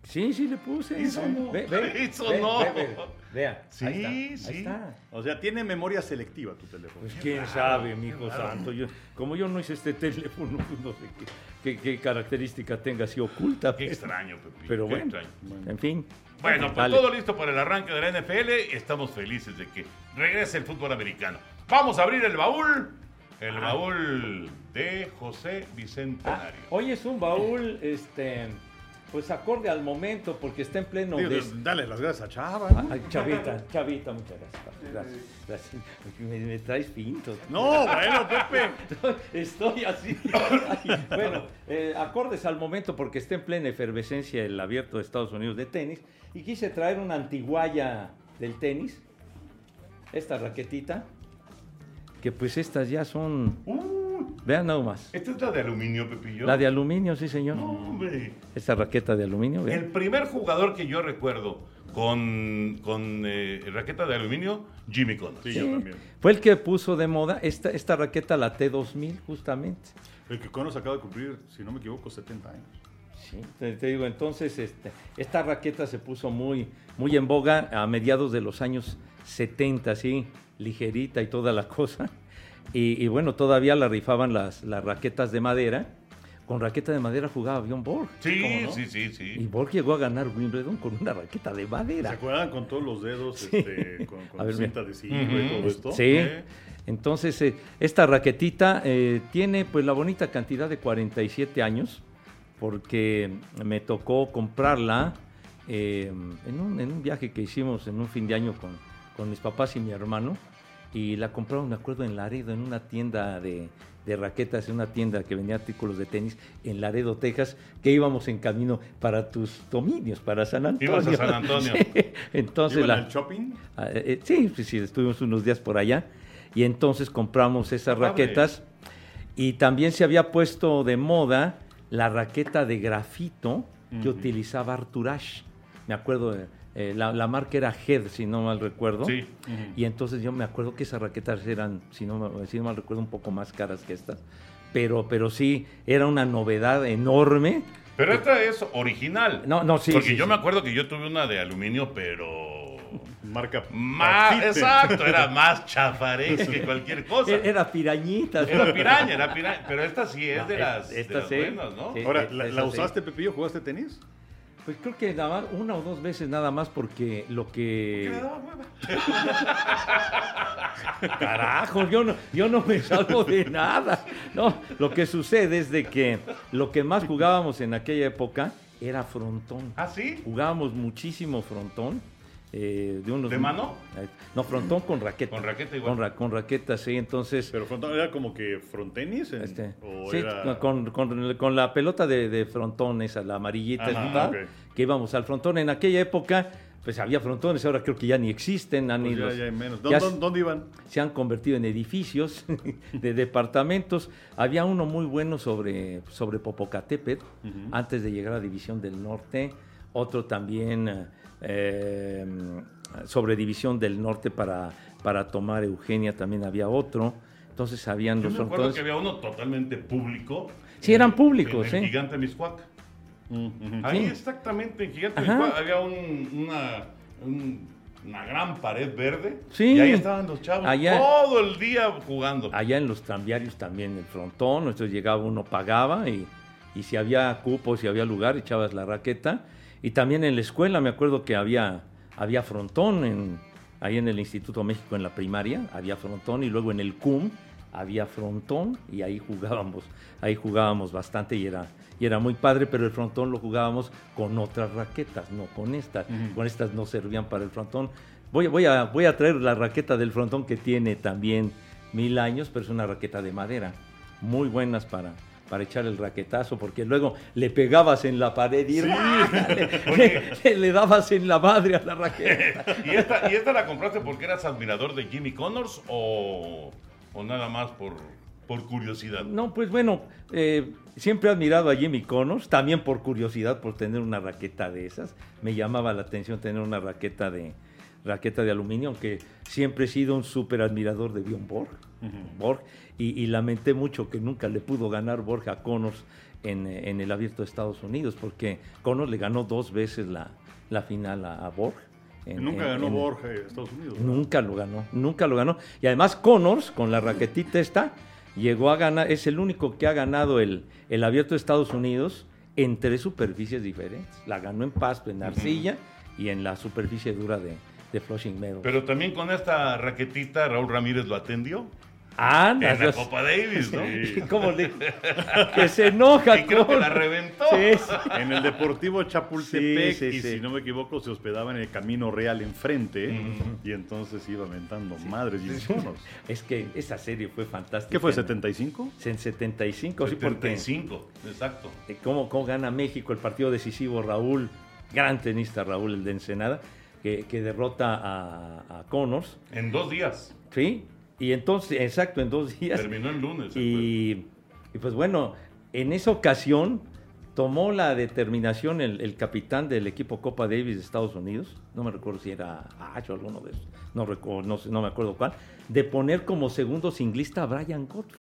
Sí, sí le puse. Hizo no. Ve, ve, no. ve, ve. Vea. Sí, ahí está, ahí sí. está. O sea, tiene memoria selectiva tu teléfono. Pues quién sabe, mi hijo santo. Yo, como yo no hice este teléfono, pues no sé qué, qué- qué característica tenga así oculta. Qué pero- extraño, Pepe. Pero bueno, extraño. en fin. Bueno, pues todo listo para el arranque de la NFL estamos felices de que regrese el fútbol americano. Vamos a abrir el baúl. El baúl de José Ah, Bicentenario. hoy es un baúl, este, pues acorde al momento, porque está en pleno. Digo, des- dale las gracias a Chava. Ah, Chavita, Chavita, muchas gracias. Gracias. gracias. Me, me traes pinto. No, bueno, Pepe. Estoy así. Ay, bueno, eh, acordes al momento porque está en plena efervescencia el abierto de Estados Unidos de tenis y quise traer una antiguaya del tenis, esta raquetita, que pues estas ya son, Uh, vean nada más. ¿Esta es la de aluminio, Pepillo? La de aluminio, sí señor. No, hombre. Esta raqueta de aluminio, El vean. primer jugador que yo recuerdo con, con eh, raqueta de aluminio, Jimmy Connors. Sí, yo también. Fue el que puso de moda esta, esta raqueta, la T2000, justamente. El que Conos acaba de cumplir, si no me equivoco, 70 años. Sí, te, te digo, entonces este, esta raqueta se puso muy, muy en boga a mediados de los años 70, así, ligerita y toda la cosa. Y, y bueno, todavía la rifaban las, las raquetas de madera. Con raqueta de madera jugaba Bjorn Borg. Sí, sí, sí, Y sí. Borg llegó a ganar Wimbledon con una raqueta de ¿Se madera. acuerdan con todos los dedos, este, con, con ver, cinta adhesiva y todo esto? Sí. ¿Eh? Entonces, eh, esta raquetita eh, tiene pues la bonita cantidad de 47 años, porque me tocó comprarla eh, en, un, en un viaje que hicimos en un fin de año con, con mis papás y mi hermano, y la compraron, me acuerdo, en Laredo, en una tienda de, de raquetas, en una tienda que vendía artículos de tenis en Laredo, Texas, que íbamos en camino para tus dominios, para San Antonio. Ibas a San Antonio. Sí. Entonces ¿Iban la, shopping? Ah, eh, eh, sí, sí, estuvimos unos días por allá y entonces compramos esas raquetas y también se había puesto de moda la raqueta de grafito que utilizaba Arthur Ashe. Me acuerdo, eh, eh, la, la marca era Head, si no mal recuerdo. Sí. Y entonces yo me acuerdo que esas raquetas eran, si no, me- si no mal recuerdo, un poco más caras que estas. Pero, pero sí, era una novedad enorme. Pero esta es original. No, no, sí, Porque sí, yo sí. me acuerdo que yo tuve una de aluminio, pero. Marca Más, exacto, era más chafaré que cualquier cosa. Era, era pirañita. Era piraña, era piraña. Pero esta sí es de las, de esta las buenas, ¿no? Sí. Ahora, ¿la, la sí. usaste, Pepillo? ¿Jugaste tenis? Pues creo que nada más, una o dos veces nada más porque lo que... Carajo, yo no, yo no me salvo de nada. No, lo que sucede es de que lo que más jugábamos en aquella época era frontón. ¿Ah, sí? Jugábamos muchísimo frontón. Eh, de, unos, ¿De mano? Eh, No, frontón con raqueta. Con raqueta igual. Con, ra- con raqueta, sí. Entonces, ¿Pero frontón era como que frontenis? en- este, ¿O sí, era...? con, con- con la pelota de, de frontón esa, la amarillita, Ajá, que íbamos al frontón. En aquella época, pues había frontones, ahora creo que ya ni existen, han Pues ido- ya, ya hay menos. ya ¿Dónde, dónde iban? se han convertido en edificios de departamentos. Había uno muy bueno sobre, sobre Popocatépetl, antes de llegar a División del Norte, otro también eh, sobre División del Norte para, para tomar Eugenia, también había otro. Entonces habían Yo los me acuerdo que había uno totalmente público. Sí, eran públicos, en el ¿eh? Gigante Miscuac. Ahí Sí. exactamente en Gigante Ajá. Miscuac había un- una, un- una gran pared verde. Sí. Y ahí estaban los chavos Allá- todo el día jugando. Allá en los tranviarios también el frontón, entonces llegaba uno, pagaba y, y si había cupo, si había lugar, echabas la raqueta. Y también en la escuela me acuerdo que había, había frontón, en, ahí en el Instituto México en la primaria, había frontón y luego en el CUM había frontón y ahí jugábamos, ahí jugábamos bastante y era, y era muy padre, pero el frontón lo jugábamos con otras raquetas, no con estas. Con estas no servían para el frontón. Voy, voy, a, voy a traer la raqueta del frontón que tiene también mil años, pero es una raqueta de madera. Muy buenas para, para echar el raquetazo, porque luego le pegabas en la pared y le, le- le dabas en la madre a la raqueta. ¿Y esta, ¿Y esta la compraste porque eras admirador de Jimmy Connors o, o nada más por, por curiosidad? No, pues bueno, eh, siempre he admirado a Jimmy Connors, también por curiosidad, por tener una raqueta de esas. Me llamaba la atención tener una raqueta de, raqueta de aluminio, aunque siempre he sido un súper admirador de Bjorn Borg. Borg, y, y lamenté mucho que nunca le pudo ganar Borg a Connors en, eh, en el abierto de Estados Unidos, porque Connors le ganó dos veces la, la final a, a Borg. en- Nunca en- ganó en- Borja en Estados Unidos. Nunca lo ganó, nunca lo ganó. Y además Connors, con la raquetita esta, llegó a ganar, es el único que ha ganado el, el abierto de Estados Unidos en tres superficies diferentes. La ganó en pasto, en arcilla y en la superficie dura de, de Flushing Meadows. Pero también con esta raquetita Raúl Ramírez lo atendió Anda, en la Dios. Copa Davis, ¿no? ¿Y cómo le- que se enoja. Y creo que la reventó. Sí, sí. En el Deportivo Chapultepec, Sí, sí, y sí. si no me equivoco, se hospedaba en el Camino Real enfrente, y entonces iba aventando madres y iconos. Es que esa serie fue fantástica. ¿Qué fue, En- 75? En 75, sí, porque 75, exacto. eh, cómo, cómo gana México el partido decisivo Raúl, gran tenista Raúl, el de Ensenada, que, que derrota a, a Connors, En dos días. ¿sí? Y entonces, exacto, en dos días. Terminó el lunes. Y, y pues bueno, en esa ocasión tomó la determinación el, el capitán del equipo Copa Davis de Estados Unidos, no me recuerdo si era Ash o alguno de esos, no, recuerdo, no me acuerdo cuál, de poner como segundo singlista a Brian Godfrey.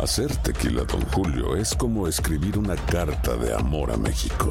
Hacer tequila, Don Julio, es como escribir una carta de amor a México.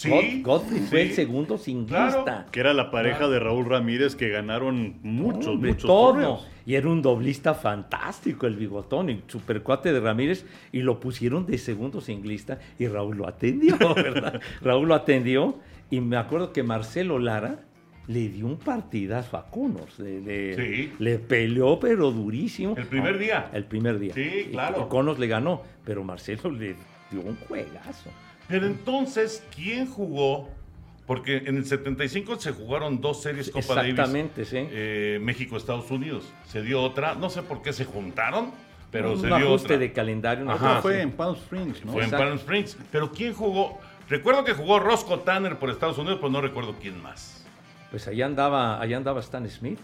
Sí, God- Godfrey fue el segundo singlista. Claro. Que era la pareja de Raúl Ramírez que ganaron muchos, Hombre, muchos todo. torneos. Y era un doblista fantástico el bigotón, y supercuate de Ramírez, y lo pusieron de segundo singlista y Raúl lo atendió, ¿verdad? Raúl lo atendió y me acuerdo que Marcelo Lara le dio un partidazo a Connors, le, le- Sí. le peleó pero durísimo. El primer día. El primer día. Sí, claro. Y Connors le ganó, pero Marcelo le dio un juegazo. Pero entonces, ¿quién jugó? Porque en el 75 se jugaron dos series Copa Davis. Exactamente, sí. eh, México-Estados Unidos. Se dio otra, no sé por qué se juntaron, pero un se dio ajuste otra. de calendario. una Ajá, fue en Palm Springs, ¿no? Fue en. Palm Springs. Pero ¿quién jugó? Recuerdo que jugó Roscoe Tanner por Estados Unidos, pero no recuerdo quién más. Pues allá andaba, allá andaba Stan Smith.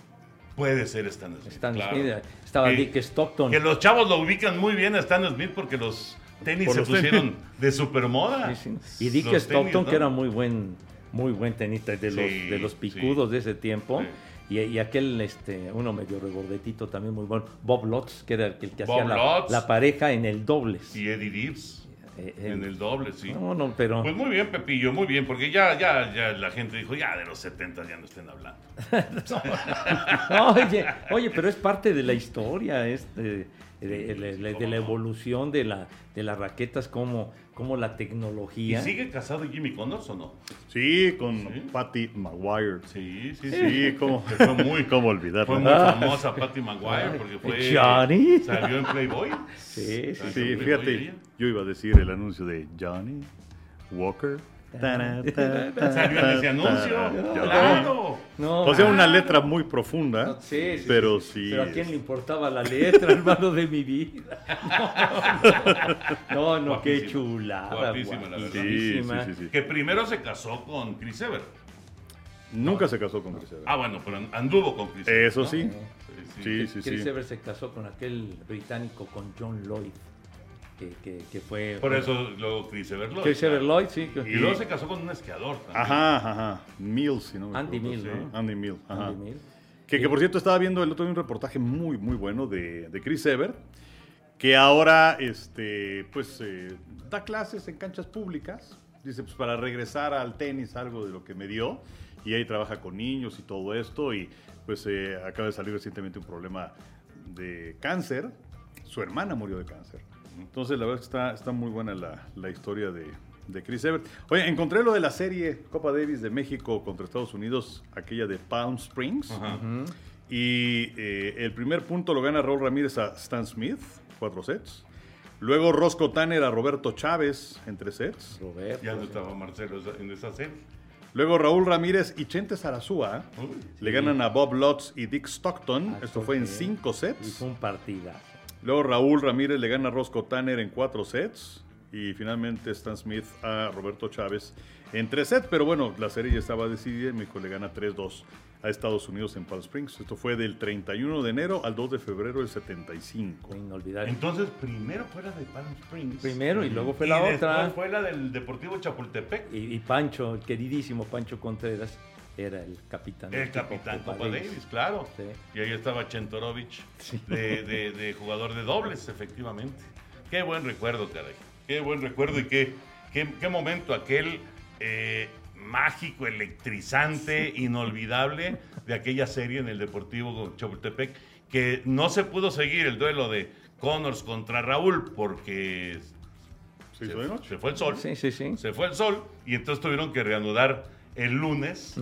Puede ser Stan Smith. Stan claro. Smith, estaba Dick Stockton. Que los chavos lo ubican muy bien a Stan Smith porque los tenis Por se pusieron de supermoda. Sí, sí. Y Dick Los Stockton, tenis, ¿no? que era muy buen, muy buen tenista de los, Sí, de los sí. picudos de ese tiempo. Sí. Y, y aquel, este, uno medio regordetito también muy bueno, Bob Lutz, que era el que, el que Bob hacía la pareja en el dobles. Y Eddie Dibbs Eh, eh, en el doble, sí. No, no, pero Pues muy bien, Pepillo, muy bien, porque ya, ya, ya la gente dijo, ya de los 70 ya no estén hablando. oye, oye, pero es parte de la historia, este, de, de- de- de- de la evolución de, la, de las raquetas, como, como la ¿Y tecnología. sigue casado Jimmy Connors o no? Sí, con Sí. Patty Maguire. Sí, sí, sí. Sí, cómo, Fue muy- cómo olvidarlo. Fue muy famosa Patty Maguire porque fue... Johnny. Salió en Playboy. Sí, sí, Sí, Playboy fíjate, ella. yo iba a decir el anuncio de Johnny Walker. Salió en ese anuncio. Claro. No, O sea, una letra muy profunda, Sí, sí, pero sí. sí. Pero a quién le importaba la letra, hermano de mi vida. No, no, no, qué chulada. Guapísima, la verdad. Sí, sí, guapísima. sí, sí. Que primero se casó con Chris Evert. Nunca se casó con Chris Evans. Ah, bueno, pero anduvo con Chris Evert. Eso ¿no? sí. Sí, Sí, sí, Chris sí. Evert se casó con aquel británico, con John Lloyd, que, que, que fue... Por eso luego Chris Evert Lloyd, Chris Evert claro. Lloyd, sí. Y luego se casó con un esquiador también. Ajá, ajá. Mills, si no me Andy Mills, sí. ¿no? Andy Mills, ajá. Andy Mills. Que, que por cierto estaba viendo el otro día un reportaje muy, muy bueno de, de Chris Evert, que ahora este, pues, eh, da clases en canchas públicas. Dice, pues para regresar al tenis, algo de lo que me dio. Y ahí trabaja con niños y todo esto. Y pues eh, acaba de salir recientemente un problema de cáncer. Su hermana murió de cáncer. Entonces, la verdad es que está, está muy buena la, la historia de, de Chris Evert. Oye, encontré lo de la serie Copa Davis de México contra Estados Unidos, aquella de Palm Springs. Ajá. Y eh, el primer punto lo gana Raúl Ramírez a Stan Smith, cuatro sets. Luego Roscoe Tanner a Roberto Chávez en tres sets. Roberto. Ya no estaba Marcelo en esa serie. Luego Raúl Ramírez y Chente Sarazúa le ganan a Bob Lutz y Dick Stockton. Ah, Esto fue en cinco Y sets. fue un partidazo. Luego Raúl Ramírez le gana a Roscoe Tanner en cuatro sets. Y finalmente Stan Smith a Roberto Chávez en tres sets. Pero bueno, la serie ya estaba decidida y México le gana 3-2 a Estados Unidos en Palm Springs. Esto fue del 31 de enero al 2 de febrero del 75. Fue inolvidable. Entonces, primero fue la de Palm Springs. Primero y luego fue Y la después otra. fue la del Deportivo Chapultepec. Y, y Pancho, el queridísimo Pancho Contreras, era el capitán. El capitán Copa Copa Davis, claro. Sí. Y ahí estaba Chentorovich, Sí. de, de- de jugador de dobles, efectivamente. Qué buen recuerdo, caray. Qué buen recuerdo y qué, qué, qué momento aquel eh, mágico, electrizante, inolvidable de aquella serie en el Deportivo Chapultepec, que no se pudo seguir el duelo de Connors contra Raúl porque ¿Se se fue el sol. Sí, sí, sí. Se fue el sol y entonces tuvieron que reanudar el lunes.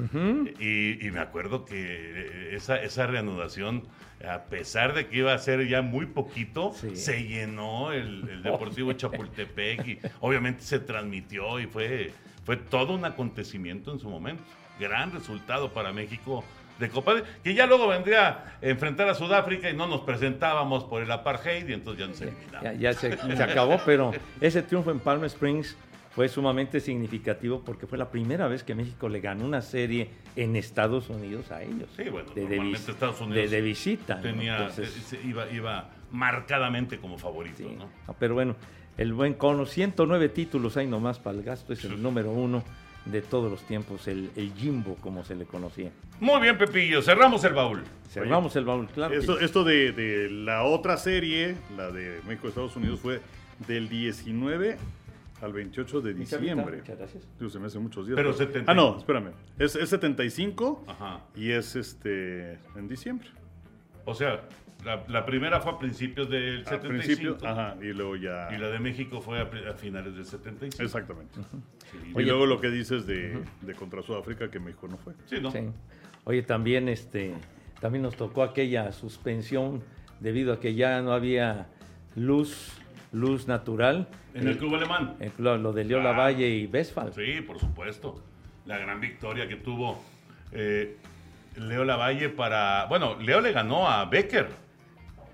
y, y me acuerdo que eh, esa, esa reanudación, a pesar de que iba a ser ya muy poquito, Sí. se llenó el, el Deportivo Chapultepec y obviamente se transmitió y fue, fue todo un acontecimiento en su momento. Gran resultado para México de Copa, que ya luego vendría a enfrentar a Sudáfrica y no nos presentábamos por el apartheid y entonces ya nos eliminaban. Ya, ya se, se acabó, pero ese triunfo en Palm Springs fue sumamente significativo porque fue la primera vez que México le ganó una serie en Estados Unidos a ellos. Sí, bueno, de, normalmente Estados Unidos de, de visita. ¿no? tenía, Entonces, eh, se- iba, iba marcadamente como favorito, sí. ¿no? No, Pero bueno, el buen Cono, 109 títulos hay nomás para el gasto, es el número uno de todos los tiempos, el, el Jimbo, como se le conocía. Muy bien, Pepillo, cerramos el baúl. Cerramos el baúl, claro. esto de, de la otra serie, la de México-Estados Unidos, fue del 19 al 28 de diciembre. Muchas gracias. Digo, se me hace muchos días. Pero 70. Ah, no, espérame. Es, es 75 Ajá. y es este en diciembre. O sea, la, la primera fue a principios del Al 75. principio, ajá, y luego ya. Y la de México fue a, a finales del 75. Exactamente. Sí, Y Oye. luego lo que dices de, de contra Sudáfrica, que México no fue. Sí, ¿no? Sí. Oye, también este también nos tocó aquella suspensión debido a que ya no había luz luz natural. En el club alemán. Eh, Lo, lo de Leo Ah. Lavalle y Westphal. Sí, por supuesto. La gran victoria que tuvo eh, Leo Lavalle para. Bueno, Leo le ganó a Becker.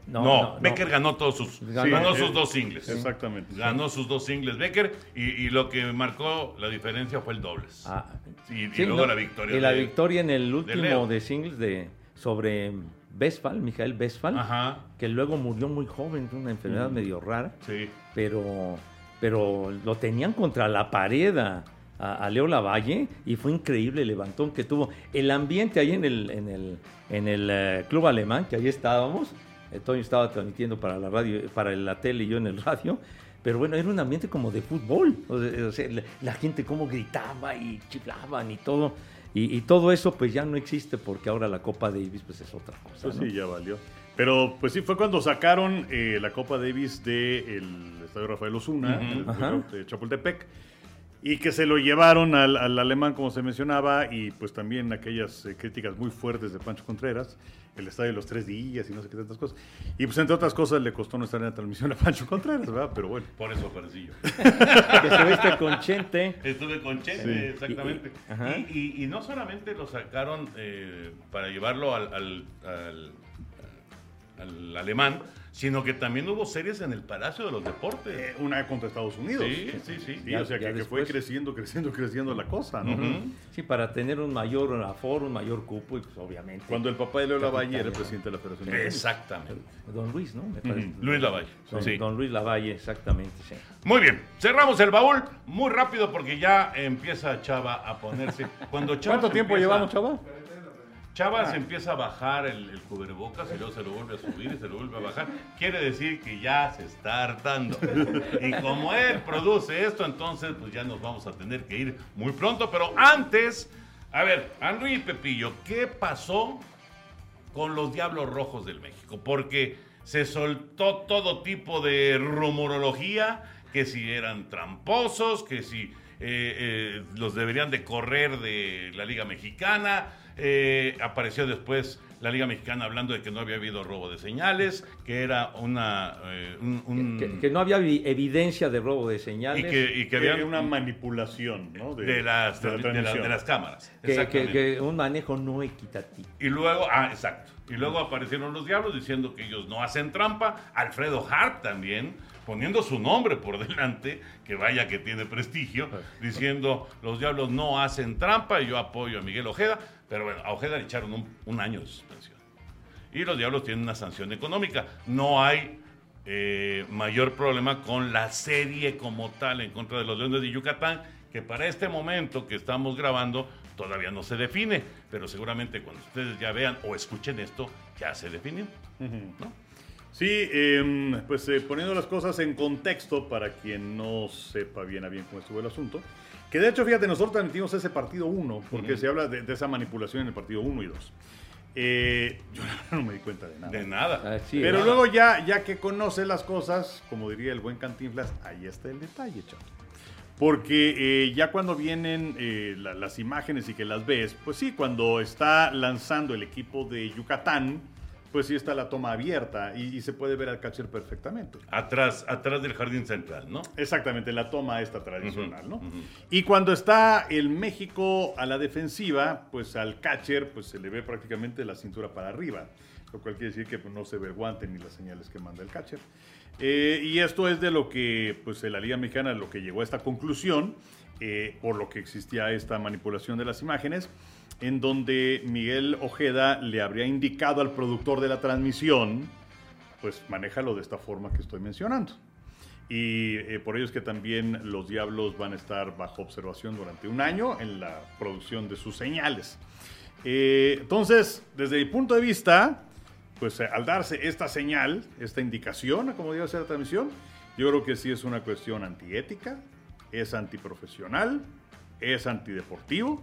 No, Becker ganó todos sus, Ganó. sus eh, dos singles. Exactamente. Ganó sus dos singles Becker y, y lo que marcó la diferencia fue el dobles. Ah, Y- y luego ¿no? la victoria Y la de- victoria en el último de, singles de sobre Westphal, Mijael Westphal, Ajá, que luego murió muy joven de una enfermedad Mm. medio rara. sí. pero, pero lo tenían contra la pared a, a- Leo Lavalle y fue increíble el levantón que tuvo. El ambiente ahí en el, en el, en el eh, club alemán, que ahí estábamos, eh, Toño estaba transmitiendo para la radio, para la tele y yo en el radio, pero bueno, era un ambiente como de fútbol. O sea, la gente como gritaba y chiflaban y todo. Y, y todo eso pues ya no existe porque ahora la Copa Davis pues es otra cosa. Pues ¿no? sí, ya valió. Pero pues sí, fue cuando sacaron eh, la Copa Davis del Estadio Rafael Osuna, en el de Chapultepec, y que se lo llevaron al, al alemán, como se mencionaba, y pues también aquellas eh, críticas muy fuertes de Pancho Contreras, el estadio de los tres días y no sé qué tantas cosas. Y pues entre otras cosas le costó no estar en la transmisión a Pancho Contreras, ¿verdad? Pero bueno. Por eso aparecí yo. Que estuviste con Chente. Estuve con Chente, Sí. exactamente. Y- y-. Y, y- no solamente lo sacaron eh, para llevarlo al, al- al- al alemán, sino que también hubo series en el Palacio de los Deportes. Eh, una contra Estados Unidos. Sí, sí, sí. Sí, Ya- o sea, que, que fue creciendo, creciendo, creciendo la cosa, ¿no? Sí, para tener un mayor aforo, un mayor cupo y pues obviamente. Cuando el papá de Leo Lavalle era el presidente de la Federación. de Exactamente. Don Luis, ¿no? Me parece. Luis Lavalle. Don, Sí. don Luis Lavalle, exactamente, sí. Muy bien, cerramos el baúl muy rápido porque ya empieza Chava a ponerse. Cuando Chava ¿Cuánto tiempo empieza- llevamos, chava? Chava se empieza a bajar el, el cubrebocas y luego se lo vuelve a subir y se lo vuelve a bajar. Quiere decir que ya se está hartando. Y como él produce esto, entonces pues ya nos vamos a tener que ir muy pronto. Pero antes, a ver, Henry y Pepillo, ¿qué pasó con los Diablos Rojos del México? Porque se soltó todo tipo de rumorología que si eran tramposos, que si eh, eh, los deberían de correr de la Liga Mexicana. Eh, apareció después la Liga Mexicana hablando de que no había habido robo de señales, que era una... eh, un- un- Que, que no había vi- evidencia de robo de señales. y que, y que Que había una manipulación ¿no? de, las, de la de, la- transmisión. de las cámaras. que- que- un manejo no equitativo. Y luego, ah, exacto. Y luego aparecieron los diablos diciendo que ellos no hacen trampa. Alfredo Hart también, poniendo su nombre por delante, que vaya que tiene prestigio, diciendo los diablos no hacen trampa y yo apoyo a Miguel Ojeda. Pero bueno, a Ojeda le echaron un, un año de suspensión. Y los diablos tienen una sanción económica. No hay eh, mayor problema con la serie como tal en contra de los Leones de Yucatán, que para este momento que estamos grabando todavía no se define, pero seguramente cuando ustedes ya vean o escuchen esto, ya se definió. ¿no? Sí, eh, pues eh, poniendo las cosas en contexto para quien no sepa bien a bien cómo estuvo el asunto. Que de hecho, fíjate, nosotros transmitimos ese partido 1, porque se habla de, de esa manipulación en el partido 1 y 2. Eh, yo no me di cuenta de nada. De nada. Así Pero luego ya, ya que conoce las cosas, como diría el buen Cantinflas, ahí está el detalle, chavo. Porque eh, ya cuando vienen eh, la- las imágenes y que las ves, pues sí, cuando está lanzando el equipo de Yucatán, pues sí está la toma abierta y, y se puede ver al catcher perfectamente. Atrás, atrás del jardín central, ¿no? Exactamente, la toma esta tradicional, ¿no? Y cuando está el México a la defensiva, pues al catcher pues se le ve prácticamente la cintura para arriba, lo cual quiere decir que pues, no se ve el guante ni las señales que manda el catcher. Eh, y esto es de lo que pues la Liga Mexicana lo que llegó a esta conclusión, eh, por lo que existía esta manipulación de las imágenes, en donde Miguel Ojeda le habría indicado al productor de la transmisión, pues manéjalo de esta forma que estoy mencionando. Y eh, por ello es que también los diablos van a estar bajo observación durante un año en la producción de sus señales. Eh, entonces, desde mi punto de vista, pues eh, al darse esta señal, esta indicación a cómo debe ser la transmisión, yo creo que sí es una cuestión antiética, es antiprofesional, es antideportivo,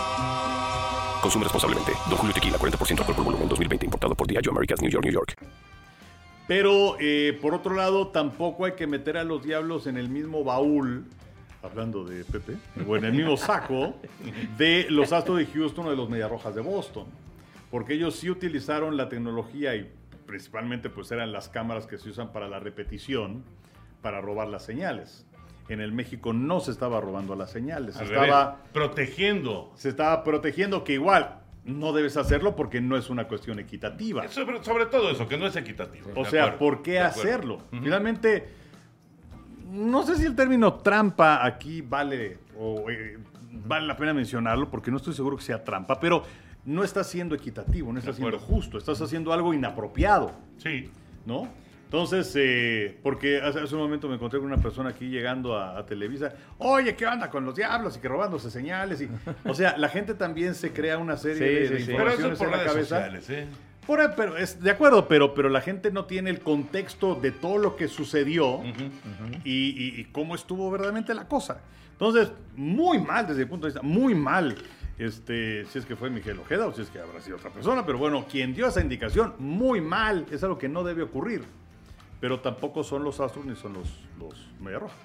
Consume responsablemente. Don Julio Tequila, 40% alcohol por volumen, 2020. Importado por Diageo Americas, New York, New York. Pero eh, por otro lado, tampoco hay que meter a los diablos en el mismo baúl, hablando de Pepe, o en el mismo saco de los Astros de Houston o de los Mediarrojas de Boston. Porque ellos sí utilizaron la tecnología y principalmente pues eran las cámaras que se usan para la repetición para robar las señales. En el México no se estaba robando las señales, se Al estaba, revés, protegiendo. se estaba protegiendo que igual no debes hacerlo porque no es una cuestión equitativa. Sobre, sobre todo eso, que no es equitativo. O sea, acuerdo, ¿por qué hacerlo? Finalmente, no sé si el término trampa aquí vale o eh, vale la pena mencionarlo porque no estoy seguro que sea trampa, pero no está siendo equitativo, no está siendo justo, estás haciendo algo inapropiado, Sí. ¿no? Entonces, eh, porque hace, hace un momento me encontré con una persona aquí llegando a, a Televisa, oye, ¿qué onda con los diablos? Y que robándose señales. Y, o sea, la gente también se crea una serie Sí, de, sí, de sí. Pero eso informaciones es por en la cabeza. sociales, ¿eh? Por- pero es, de acuerdo, pero, pero la gente no tiene el contexto de todo lo que sucedió y, y- y cómo estuvo verdaderamente la cosa. Entonces, muy mal desde el punto de vista, muy mal. Este, si es que fue Miguel Ojeda o si es que habrá sido otra persona, pero bueno, quien dio esa indicación, muy mal, es algo que no debe ocurrir. Pero tampoco son los Astros ni son los, los Mediarrojas.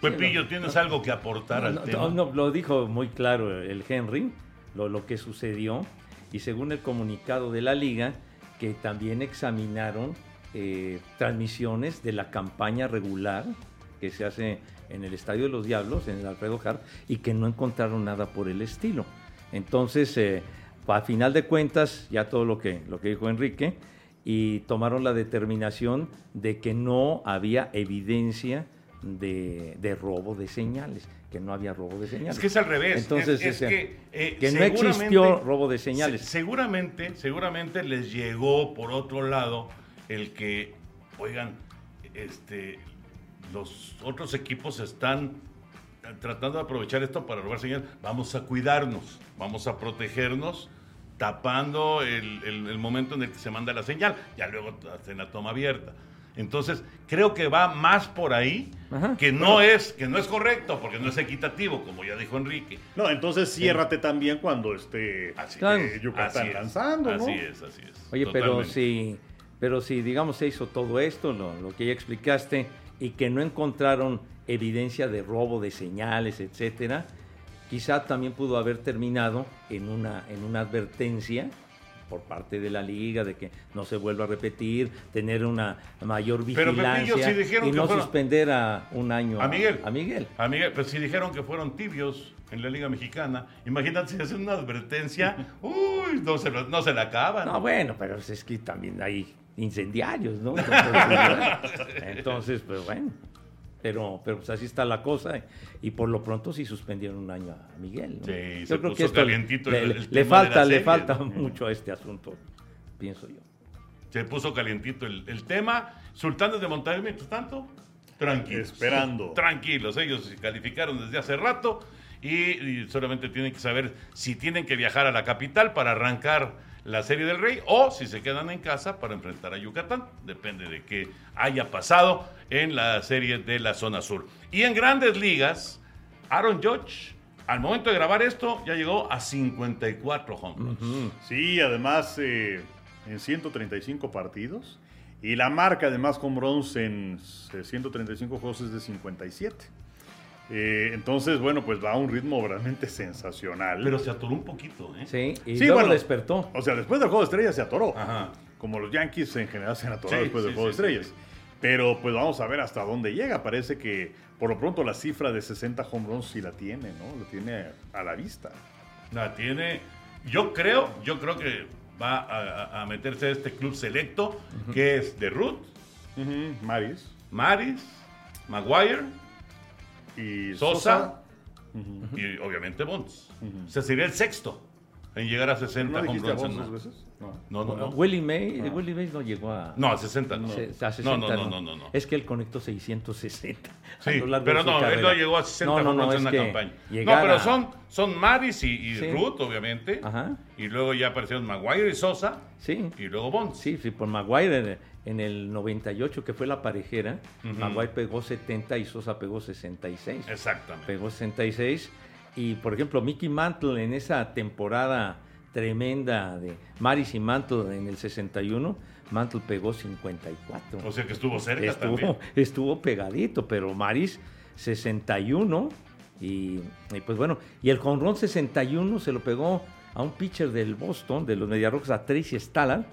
Pepillo, ¿tienes algo que aportar al No, tema? no, no, lo dijo muy claro el Henry, lo, lo que sucedió, y según el comunicado de la liga, que también examinaron eh, transmisiones de la campaña regular que se hace en el Estadio de los Diablos, en el Alfredo Hart, y que no encontraron nada por el estilo. Entonces, eh, a final de cuentas, ya todo lo que, lo que dijo Enrique, y tomaron la determinación de que no había evidencia de, de robo de señales, que no había robo de señales. Es que es al revés. Entonces, es, que, eh, que no existió robo de señales. se- seguramente, seguramente les llegó por otro lado el que, oigan, este, los otros equipos están tratando de aprovechar esto para robar señal, vamos a cuidarnos, vamos a protegernos, tapando el, el- el momento en el que se manda la señal, ya luego hacen la toma abierta. Entonces, creo que va más por ahí, Ajá. que no es que no es correcto, porque no es equitativo, como ya dijo Enrique. No, entonces ciérrate también cuando esté Así Claro. eh, Yucatán Así es, lanzando, ¿no? Así es, así es. Oye, pero si, pero si, digamos, se hizo todo esto, lo, lo que ya explicaste, y que no encontraron evidencia de robo de señales, etcétera, quizá también pudo haber terminado en una, en una advertencia por parte de la liga de que no se vuelva a repetir, tener una mayor Pero, vigilancia Pepillo, si dijeron y no fueron- suspender a un año A Miguel. A Miguel. A Miguel, pues si dijeron que fueron tibios en la Liga Mexicana, imagínate si hacen una advertencia, uy, no se, no se la acaban. No, bueno, pero es que también hay incendiarios, ¿no? Entonces, pues bueno. Pero, pero pues así está la cosa. Y por lo pronto sí suspendieron un año a Miguel. ¿no? Sí, se puso esto calientito le, el- el le tema de falta, le falta mucho a este asunto, pienso yo. Se puso calientito el, el tema. Sultanes de Monterrey, mientras tanto, tranquilos. Esperando. Tranquilos, ellos se calificaron desde hace rato y, y solamente tienen que saber si tienen que viajar a la capital para arrancar la Serie del Rey o si se quedan en casa para enfrentar a Yucatán. Depende de qué haya pasado en la Serie de la Zona Sur. Y en grandes ligas, Aaron Judge, al momento de grabar esto, ya llegó a 54 home runs. Sí, además eh, en 135 partidos. Y la marca de más home runs en eh, 135 juegos es de 57. Eh, entonces, bueno, pues va a un ritmo realmente sensacional. Pero se atoró un poquito, ¿eh? Sí, y Sí, luego bueno. despertó. O sea, después del juego de estrellas se atoró. Ajá. Como los Yankees en general se han atorado Sí, después del juego sí, de sí, estrellas. Pero pues vamos a ver hasta dónde llega. Parece que por lo pronto la cifra de 60 home runs sí la tiene, ¿no? Lo tiene a la vista. La tiene. Yo creo, yo creo que va a, meterse a este club selecto que es de Ruth, Maris. Maris, Maguire Y Sosa. y obviamente Bonds. O sea, sería el sexto en llegar a 60 ¿No una- veces? No. No, no, no. Willie May, Willie May no llegó a, No, a 60 no. se- a 60. no, no, no, no, no, no. Es que él conectó 660. a Sí, lo largo pero de su no, él no llegó a 60 No, no, home no, runs es en una que campaña. no, pero son, son Maris y, y Sí. Ruth, obviamente. Ajá. Y luego ya aparecieron Maguire y Sosa. Sí. Y luego Bonds. Sí, sí, por Maguire en, el 98, que fue la parejera, Maguire pegó 70 y Sosa pegó 66. Exactamente. Pegó 66. Y, por ejemplo, Mickey Mantle en esa temporada tremenda de Maris y Mantle en el 61, Mantle pegó 54. O sea que estuvo cerca estuvo, también. estuvo pegadito, pero Maris 61 y, y pues bueno, y el jonrón 61 se lo pegó a un pitcher del Boston, de los Mediarrocks, a Tracy Stallard.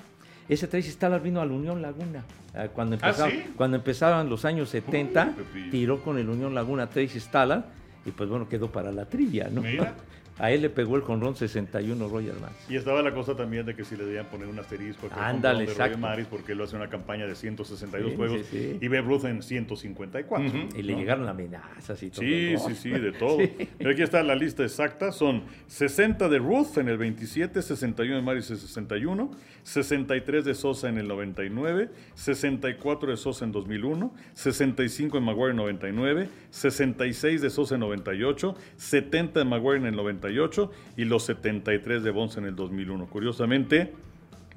Ese Tracy Stallard vino al Unión Laguna. eh, Cuando, ¿Ah, empezaba- sí? cuando empezaban los años 70, Uy, Pepillo. tiró con el Unión Laguna Tracy Stallard y pues bueno, quedó para la trivia, ¿no? Mira. A él le pegó el jonrón 61 Roger Maris. Y estaba la cosa también de que si le debían poner un asterisco al Ándale, de Roger. Maris porque él hace una campaña de 162 Sí, juegos sí, sí. y Babe Ruth en 154. Y le ¿no? llegaron amenazas y todo. Sí, sí, sí, de todo. Pero aquí está la lista exacta. Son 60 de Ruth en el 27, 61 de Maris en el 61, 63 de Sosa en el 99, 64 de Sosa en 2001, 65 de Maguire en 99, 66 de Sosa en 98, 70 de Maguire en el 98 y los 73 de Bonds en el 2001. Curiosamente,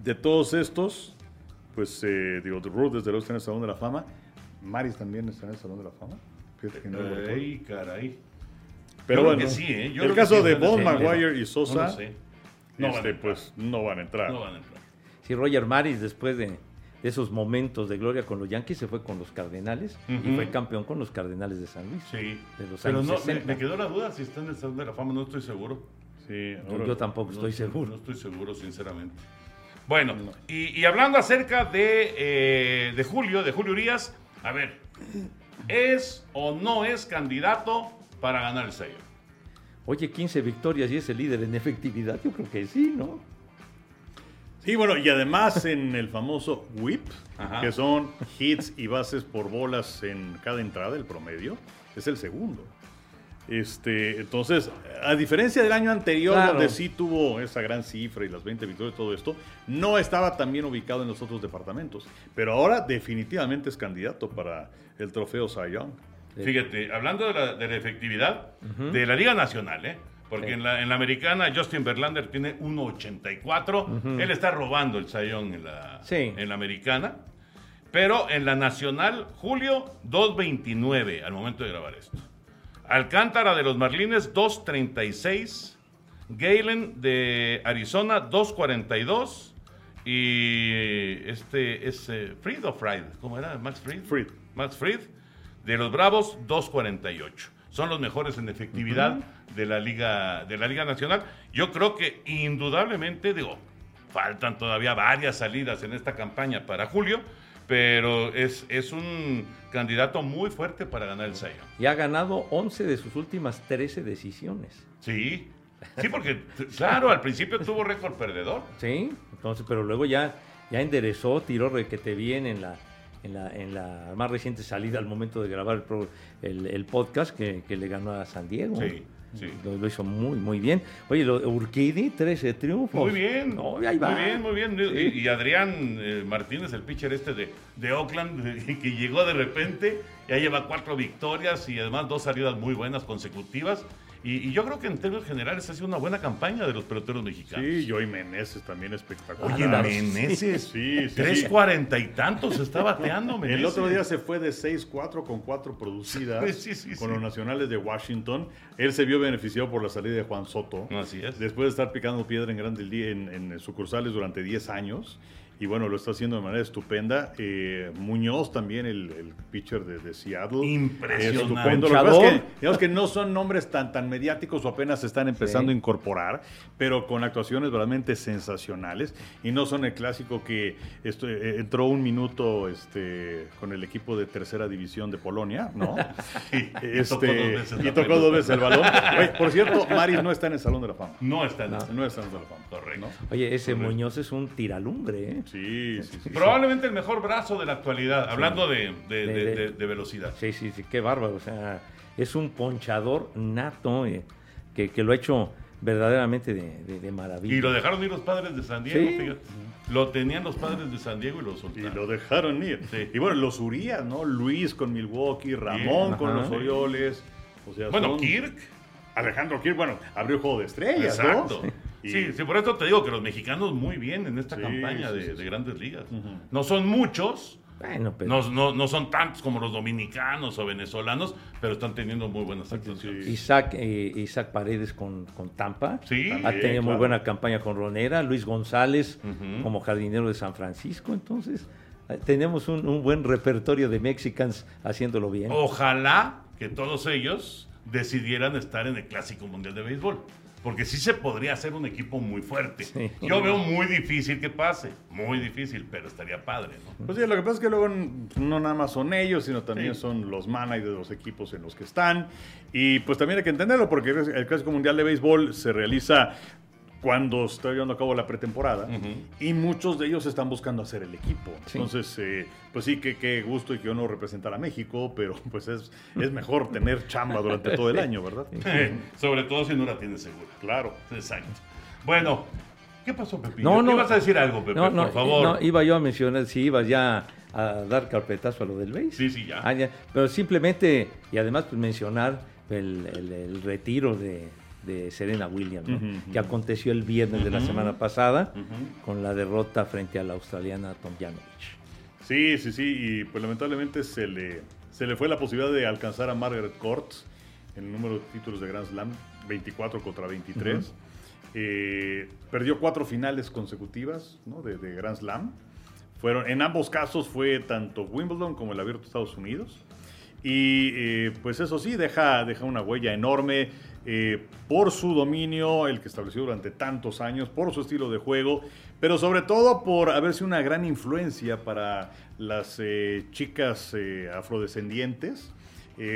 de todos estos, pues eh, digo, Ruth desde luego está en el Salón de la Fama. Maris también está en el Salón de la Fama. Fíjate que no. Ey, caray. Pero Yo creo bueno, que sí, ¿eh? Yo el creo que caso sí, de Bond, Maguire y Sosa, No sé. No van a este, entrar. pues no van a entrar. No van a entrar. Sí, Roger Maris, después de, de esos momentos de gloria con los Yankees, se fue con los Cardenales y fue campeón con los Cardenales de San Luis. Sí. De los Pero años no, me, 60. me quedó la duda si está en el Salón de la Fama, no estoy seguro. Sí, Yo- ahora- Yo tampoco No estoy seguro. No estoy seguro, sinceramente. Bueno, y, y hablando acerca de, eh, de Julio, de Julio Urias, a ver, ¿es o no es candidato para ganar el sello? Oye, 15 victorias y es el líder en efectividad. Yo creo que sí, ¿no? Sí, bueno, y además en el famoso whip, Ajá. que son hits y bases por bolas en cada entrada, el promedio, es el segundo. Este, entonces, a diferencia del año anterior, Claro. donde sí tuvo esa gran cifra y las 20 victorias y todo esto, no estaba tan bien ubicado en los otros departamentos. Pero ahora definitivamente es candidato para el trofeo Cy Young. Fíjate, hablando de la, de la efectividad de la Liga Nacional, ¿eh? Porque Sí. en, la, en la americana Justin Verlander tiene 1.84. Él está robando el sayón en la, Sí. en la americana. Pero en la nacional, Julio, 2.29 al momento de grabar esto. Alcántara de los Marlines, 2.36. Galen de Arizona, 2.42. Y este es eh, Fried o Fried, ¿cómo era? Max Fried. Fried. Max Fried. De los Bravos, 2.48. Son los mejores en efectividad de, la Liga, de la Liga Nacional. Yo creo que indudablemente, digo, faltan todavía varias salidas en esta campaña para Julio, pero es, es un candidato muy fuerte para ganar el sello. Y ha ganado 11 de sus últimas 13 decisiones. Sí, sí, porque, claro, al principio tuvo récord perdedor. Sí, entonces, pero luego ya, ya enderezó, tiró requete bien en la, en la, en la más reciente salida al momento de grabar el, pro- el- el podcast que, que le ganó a San Diego. Sí, sí. Lo, lo hizo muy, muy bien. Oye, lo, Urquidi, 13 triunfos. Muy bien, No, ahí va. muy bien, muy bien. Sí. Y, Adrián eh, Martínez, el pitcher este de, de Oakland, que llegó de repente, ya lleva cuatro victorias y además dos salidas muy buenas consecutivas. Y, y yo creo que en términos generales ha sido una buena campaña de los peloteros mexicanos. Sí, Joey Meneses también espectacular. Oye, Meneses, Sí, sí, tres sí. cuarenta y tantos está bateando Meneses. El otro día se fue de 6-4 con 4 producidas Sí, sí, sí, con sí. los nacionales de Washington. Él se vio beneficiado por la salida de Juan Soto. Así es. Después de estar picando piedra en grandes en sucursales durante 10 años. Y bueno, lo está haciendo de manera estupenda. Eh, Muñoz también, el, el pitcher de, de Seattle. Impresionante. Es estupendo. Lo que pasa es que, digamos que no son nombres tan, tan mediáticos o apenas se están empezando Sí. a incorporar, pero con actuaciones realmente sensacionales. Y no son el clásico que esto- eh, entró un minuto este, con el equipo de tercera división de Polonia, ¿no? y tocó dos Este, y tocó dos veces el balón. Oye, por cierto, Maris no está en el Salón de la Fama. No está en No. No está en el Salón de la Fama. Correcto. Oye, ese Correcto. Muñoz es un tiralumbre, ¿eh? Sí, sí, sí. Probablemente el mejor brazo de la actualidad, hablando de, de- De- de- de- de- de velocidad. Sí, sí, sí, qué bárbaro. O sea, es un ponchador nato eh, que, que lo ha hecho verdaderamente de, de- de maravilla. Y lo dejaron ir los padres de San Diego, Sí. fíjate. Lo tenían los padres de San Diego y lo Y soltaron. lo dejaron ir. Sí. Y bueno, los Urias, ¿no? Luis con Milwaukee, Ramón Bien. con Ajá. los Orioles. O sea, bueno, son- Kirk. Alejandro Kirk, bueno, abrió juego de estrellas, Exacto. ¿no? Y- Sí, sí, por eso te digo que los mexicanos muy bien en esta Sí, campaña sí, de, grandes ligas. No son muchos, Bueno, pero no, no, no son tantos como los dominicanos o venezolanos, pero están teniendo muy buenas actuaciones. Isaac, eh, Isaac Paredes con, con Tampa. Sí, ha tenido muy claro. buena campaña con Ronera. Luis González como jardinero de San Francisco. Entonces, eh, tenemos un, un buen repertorio de Mexicans haciéndolo bien. Ojalá que todos ellos decidieran estar en el Clásico Mundial de Béisbol. Porque sí se podría hacer un equipo muy fuerte. Sí. Yo veo muy difícil que pase. Muy difícil, pero estaría padre, ¿no? Pues sí, lo que pasa es que luego no nada más son ellos, sino también Sí. son los managers de los equipos en los que están. Y pues también hay que entenderlo, porque el Clásico Mundial de Béisbol se realiza cuando está llevando a cabo la pretemporada y muchos de ellos están buscando hacer el equipo. Sí. Entonces, eh, pues sí, que qué gusto y que honor representar a México, pero pues es, es mejor tener chamba durante todo el año, ¿verdad? Sobre todo si no la tienes segura. Claro. Exacto. Bueno, ¿qué pasó, Pepillo? No, no. ¿Ibas a decir algo, Pepe? No, no, por favor. no, iba yo a mencionar si ibas ya a dar carpetazo a lo del BASE. Sí, sí, ya. Ah, ya. Pero simplemente, y además pues, mencionar el, el- el retiro de, de Serena Williams, ¿no? Que aconteció el viernes de la semana pasada con la derrota frente a la australiana Tomjanovic. Sí, sí, sí, y pues lamentablemente se le, se le fue la posibilidad de alcanzar a Margaret Court en el número de títulos de Grand Slam, 24 contra 23. Eh, perdió cuatro finales consecutivas ¿no? de, de Grand Slam. Fueron, en ambos casos fue tanto Wimbledon como el Abierto de Estados Unidos. Y eh, pues eso sí, deja, deja una huella enorme eh, por su dominio, el que estableció durante tantos años, por su estilo de juego, pero sobre todo por haber sido una gran influencia para las eh, chicas eh, afrodescendientes.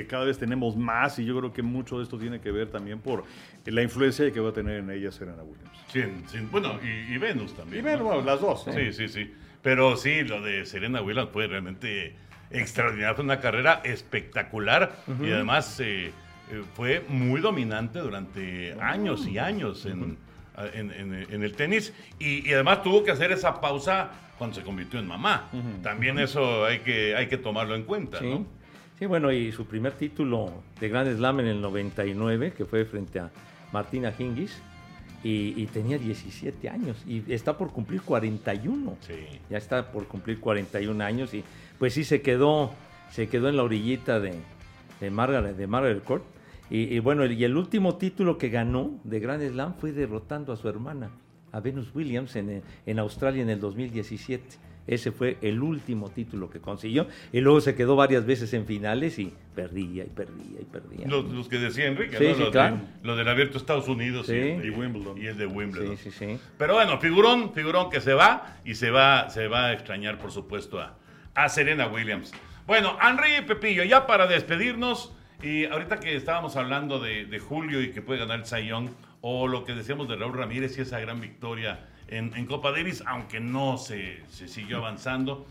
Cada vez tenemos más y yo creo que mucho de esto tiene que ver también por la influencia que va a tener en ella Serena Williams. Sí, sí, bueno, y, y Venus Y también. bueno, ¿no? bueno, las dos. ¿no? Sí, sí, sí. Pero sí, lo de Serena Williams fue realmente extraordinario. Fue una carrera espectacular y además fue muy dominante durante años y años en, en- en- en el tenis. Y, y además tuvo que hacer esa pausa cuando se convirtió en mamá. También eso hay que, hay que tomarlo en cuenta, Sí. ¿no? Sí, bueno, y su primer título de Grand Slam en el 99, que fue frente a Martina Hingis, y, y tenía 17 años, y está por cumplir 41. Sí. Ya está por cumplir 41 años, y pues sí se quedó, se quedó en la orillita de, de Margaret, de Margaret Court. Y, y bueno, y el último título que ganó de Grand Slam fue derrotando a su hermana, a Venus Williams, en, en Australia en el 2017. Ese fue el último título que consiguió. Y luego se quedó varias veces en finales y perdía y perdía y perdía. Los, los que decía Enrique, Sí, ¿no? sí, Lo, claro. de, lo del abierto Estados Unidos Sí. y, el Y Wimbledon. y el de Wimbledon. Sí, sí, sí. Pero bueno, figurón, figurón que se va y se va, se va a extrañar, por supuesto, a, a Serena Williams. Bueno, Henry y Pepillo, ya para despedirnos, y ahorita que estábamos hablando de, de Julio y que puede ganar el Young, o lo que decíamos de Raúl Ramírez y esa gran victoria en, en Copa Davis, aunque no se, se siguió avanzando.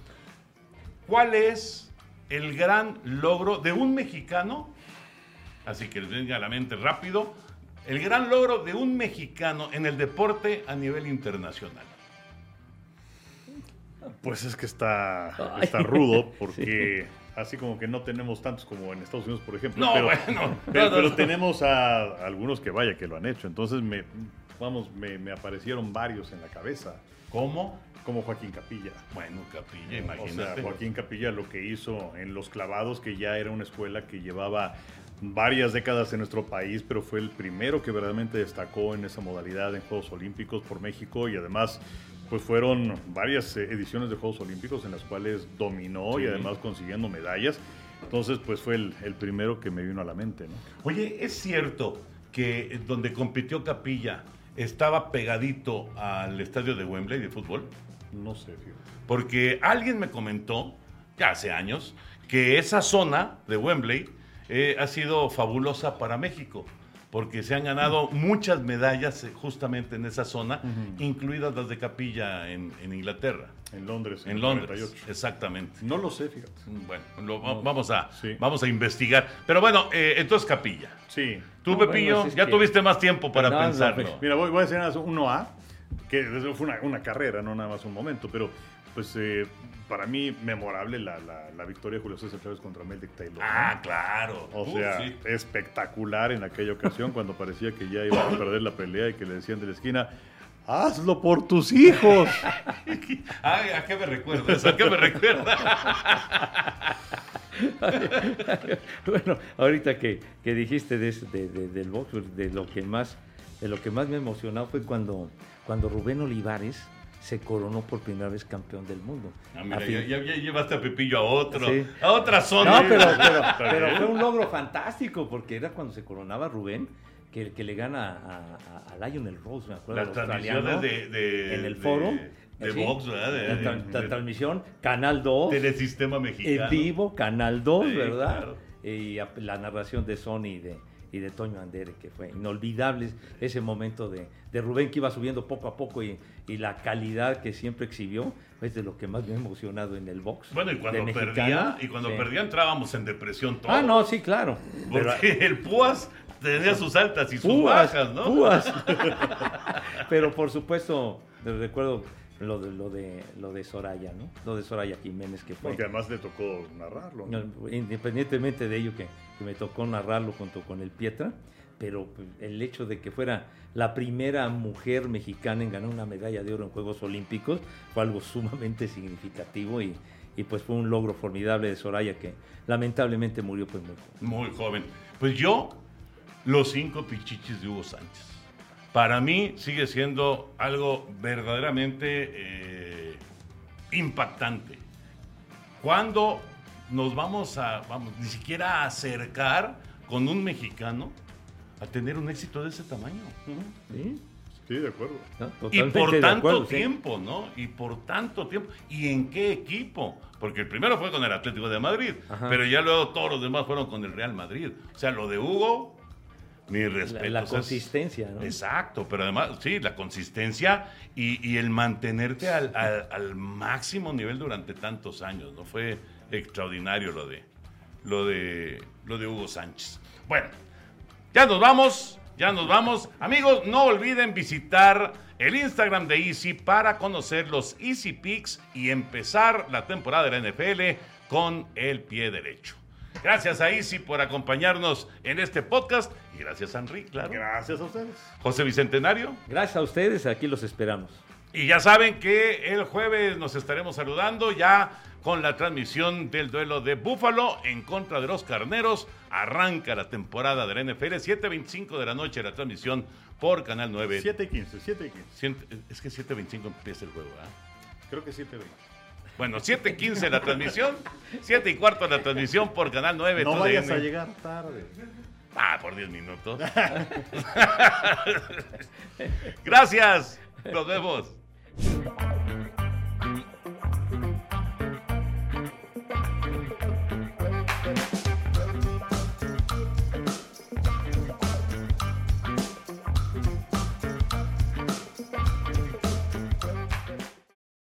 ¿Cuál es el gran logro de un mexicano? Así que les venga a la mente rápido. El gran logro de un mexicano en el deporte a nivel internacional. Pues es que está, está rudo porque así como que no tenemos tantos como en Estados Unidos, por ejemplo. No, pero, bueno. pero, no, no, pero no. tenemos a algunos que vaya que lo han hecho. Entonces me, vamos, me, me aparecieron varios en la cabeza, ¿Cómo? como Joaquín Capilla. Bueno, Capilla, O sea, imagínate. Joaquín Capilla lo que hizo en los clavados, que ya era una escuela que llevaba varias décadas en nuestro país, pero fue el primero que verdaderamente destacó en esa modalidad en Juegos Olímpicos por México y además pues fueron varias eh, ediciones de Juegos Olímpicos en las cuales dominó y además consiguiendo medallas. Entonces pues fue el, el primero que me vino a la mente, ¿no? Oye, ¿es cierto que donde compitió Capilla estaba pegadito al estadio de Wembley de fútbol? No sé, fíjate. Porque alguien me comentó, ya hace años, que esa zona de Wembley eh, ha sido fabulosa para México, porque se han ganado muchas medallas eh, justamente en esa zona, incluidas las de Capilla en, en Inglaterra, En Londres. en el Londres, 48. exactamente. No lo sé, fíjate. Bueno, lo vamos, a, Sí. vamos a investigar. Pero bueno, eh, entonces Capilla. Sí. Tú, No, Pepillo, bueno, ya que- tuviste más tiempo para No, no, pensarlo. Mira, voy, voy a decir uno A, que fue una, una carrera, no nada más un momento, pero pues eh, para mí memorable la, la, la victoria de Julio César Chávez contra Meldick Taylor. ¿no? Ah, claro. O Uh, sea, sí. espectacular en aquella ocasión cuando parecía que ya iba a perder la pelea y que le decían de la esquina, hazlo por tus hijos. Ay, ¿a qué me recuerda eso? ¿A qué me recuerda? bueno, ahorita que, que dijiste de, ese- de- de- del box, de lo que más, de lo que más me emocionó fue cuando, cuando Rubén Olivares se coronó por primera vez campeón del mundo. Ah, mira, ya, ya- ya llevaste a Pepillo a otro, Sí. a otra zona. No, pero, fue un logro fantástico porque era cuando se coronaba Rubén que, que le gana a, a- a Lionel Rose, me acuerdo. Las transmisiones de, de- en el foro. De, box, ¿verdad? De, La, tra- transmisión, Canal 2. Telesistema mexicano. En vivo, Canal 2, Sí, ¿verdad? claro. Y a- la narración de Sony y de, y de Toño Andere, que fue inolvidable ese momento de, de Rubén que iba subiendo poco a poco y, y la calidad que siempre exhibió, es de lo que más me ha emocionado en el box. Bueno, y cuando perdía, y cuando Sí. perdía entrábamos en depresión todos. Ah, no, sí, claro. Pero- Porque el Púas tenía sus altas y sus Púas, bajas, ¿no? púas. Pero por supuesto, recuerdo lo de, lo de lo de Soraya, ¿no? Lo de Soraya Jiménez que fue. Porque además le tocó narrarlo. No, Independientemente de ello que, que me tocó narrarlo junto con el Pietra, pero pues, el hecho de que fuera la primera mujer mexicana en ganar una medalla de oro en Juegos Olímpicos fue algo sumamente significativo y, y, pues fue un logro formidable de Soraya que lamentablemente murió pues muy joven. Muy joven. Pues yo, los cinco pichichis de Hugo Sánchez. Para mí sigue siendo algo verdaderamente eh, impactante. Cuando nos vamos a, vamos, ni siquiera a acercar con un mexicano a tener un éxito de ese tamaño. ¿Sí? Sí, de acuerdo. ¿No? Y por tanto acuerdo, sí. tiempo, ¿no? Y por tanto tiempo. ¿Y en qué equipo? Porque el primero fue con el Atlético de Madrid, Ajá. pero ya luego todos los demás fueron con el Real Madrid. O sea, lo de Hugo, mi respeto. La, la O sea, es- consistencia, ¿no? Exacto, pero además, sí, la consistencia y, y el mantenerte al, al- al máximo nivel durante tantos años, ¿no? Fue extraordinario lo de, lo de, lo de Hugo Sánchez. Bueno, ya nos vamos, ya nos vamos. Amigos, no olviden visitar el Instagram de Easy para conocer los Easy Picks y empezar la temporada de la NFL con el pie derecho. Gracias a Isi por acompañarnos en este podcast y gracias a Henry, claro. Gracias a ustedes. José Bicentenario. Gracias a ustedes, aquí los esperamos. Y ya saben que el jueves nos estaremos saludando ya con la transmisión del duelo de Búfalo en contra de los Carneros. Arranca la temporada de la NFL, 7.25 de la noche la transmisión por Canal 9. 7 y 15, 7 y 15. Siete- Es que 7.25 empieza el juego, ¿ah? Creo que 7 y 20. Bueno, 7.15 la transmisión, 7 y cuarto la transmisión por Canal 9. No vayas a llegar tarde. Ah, por 10 minutos. Gracias. Nos vemos.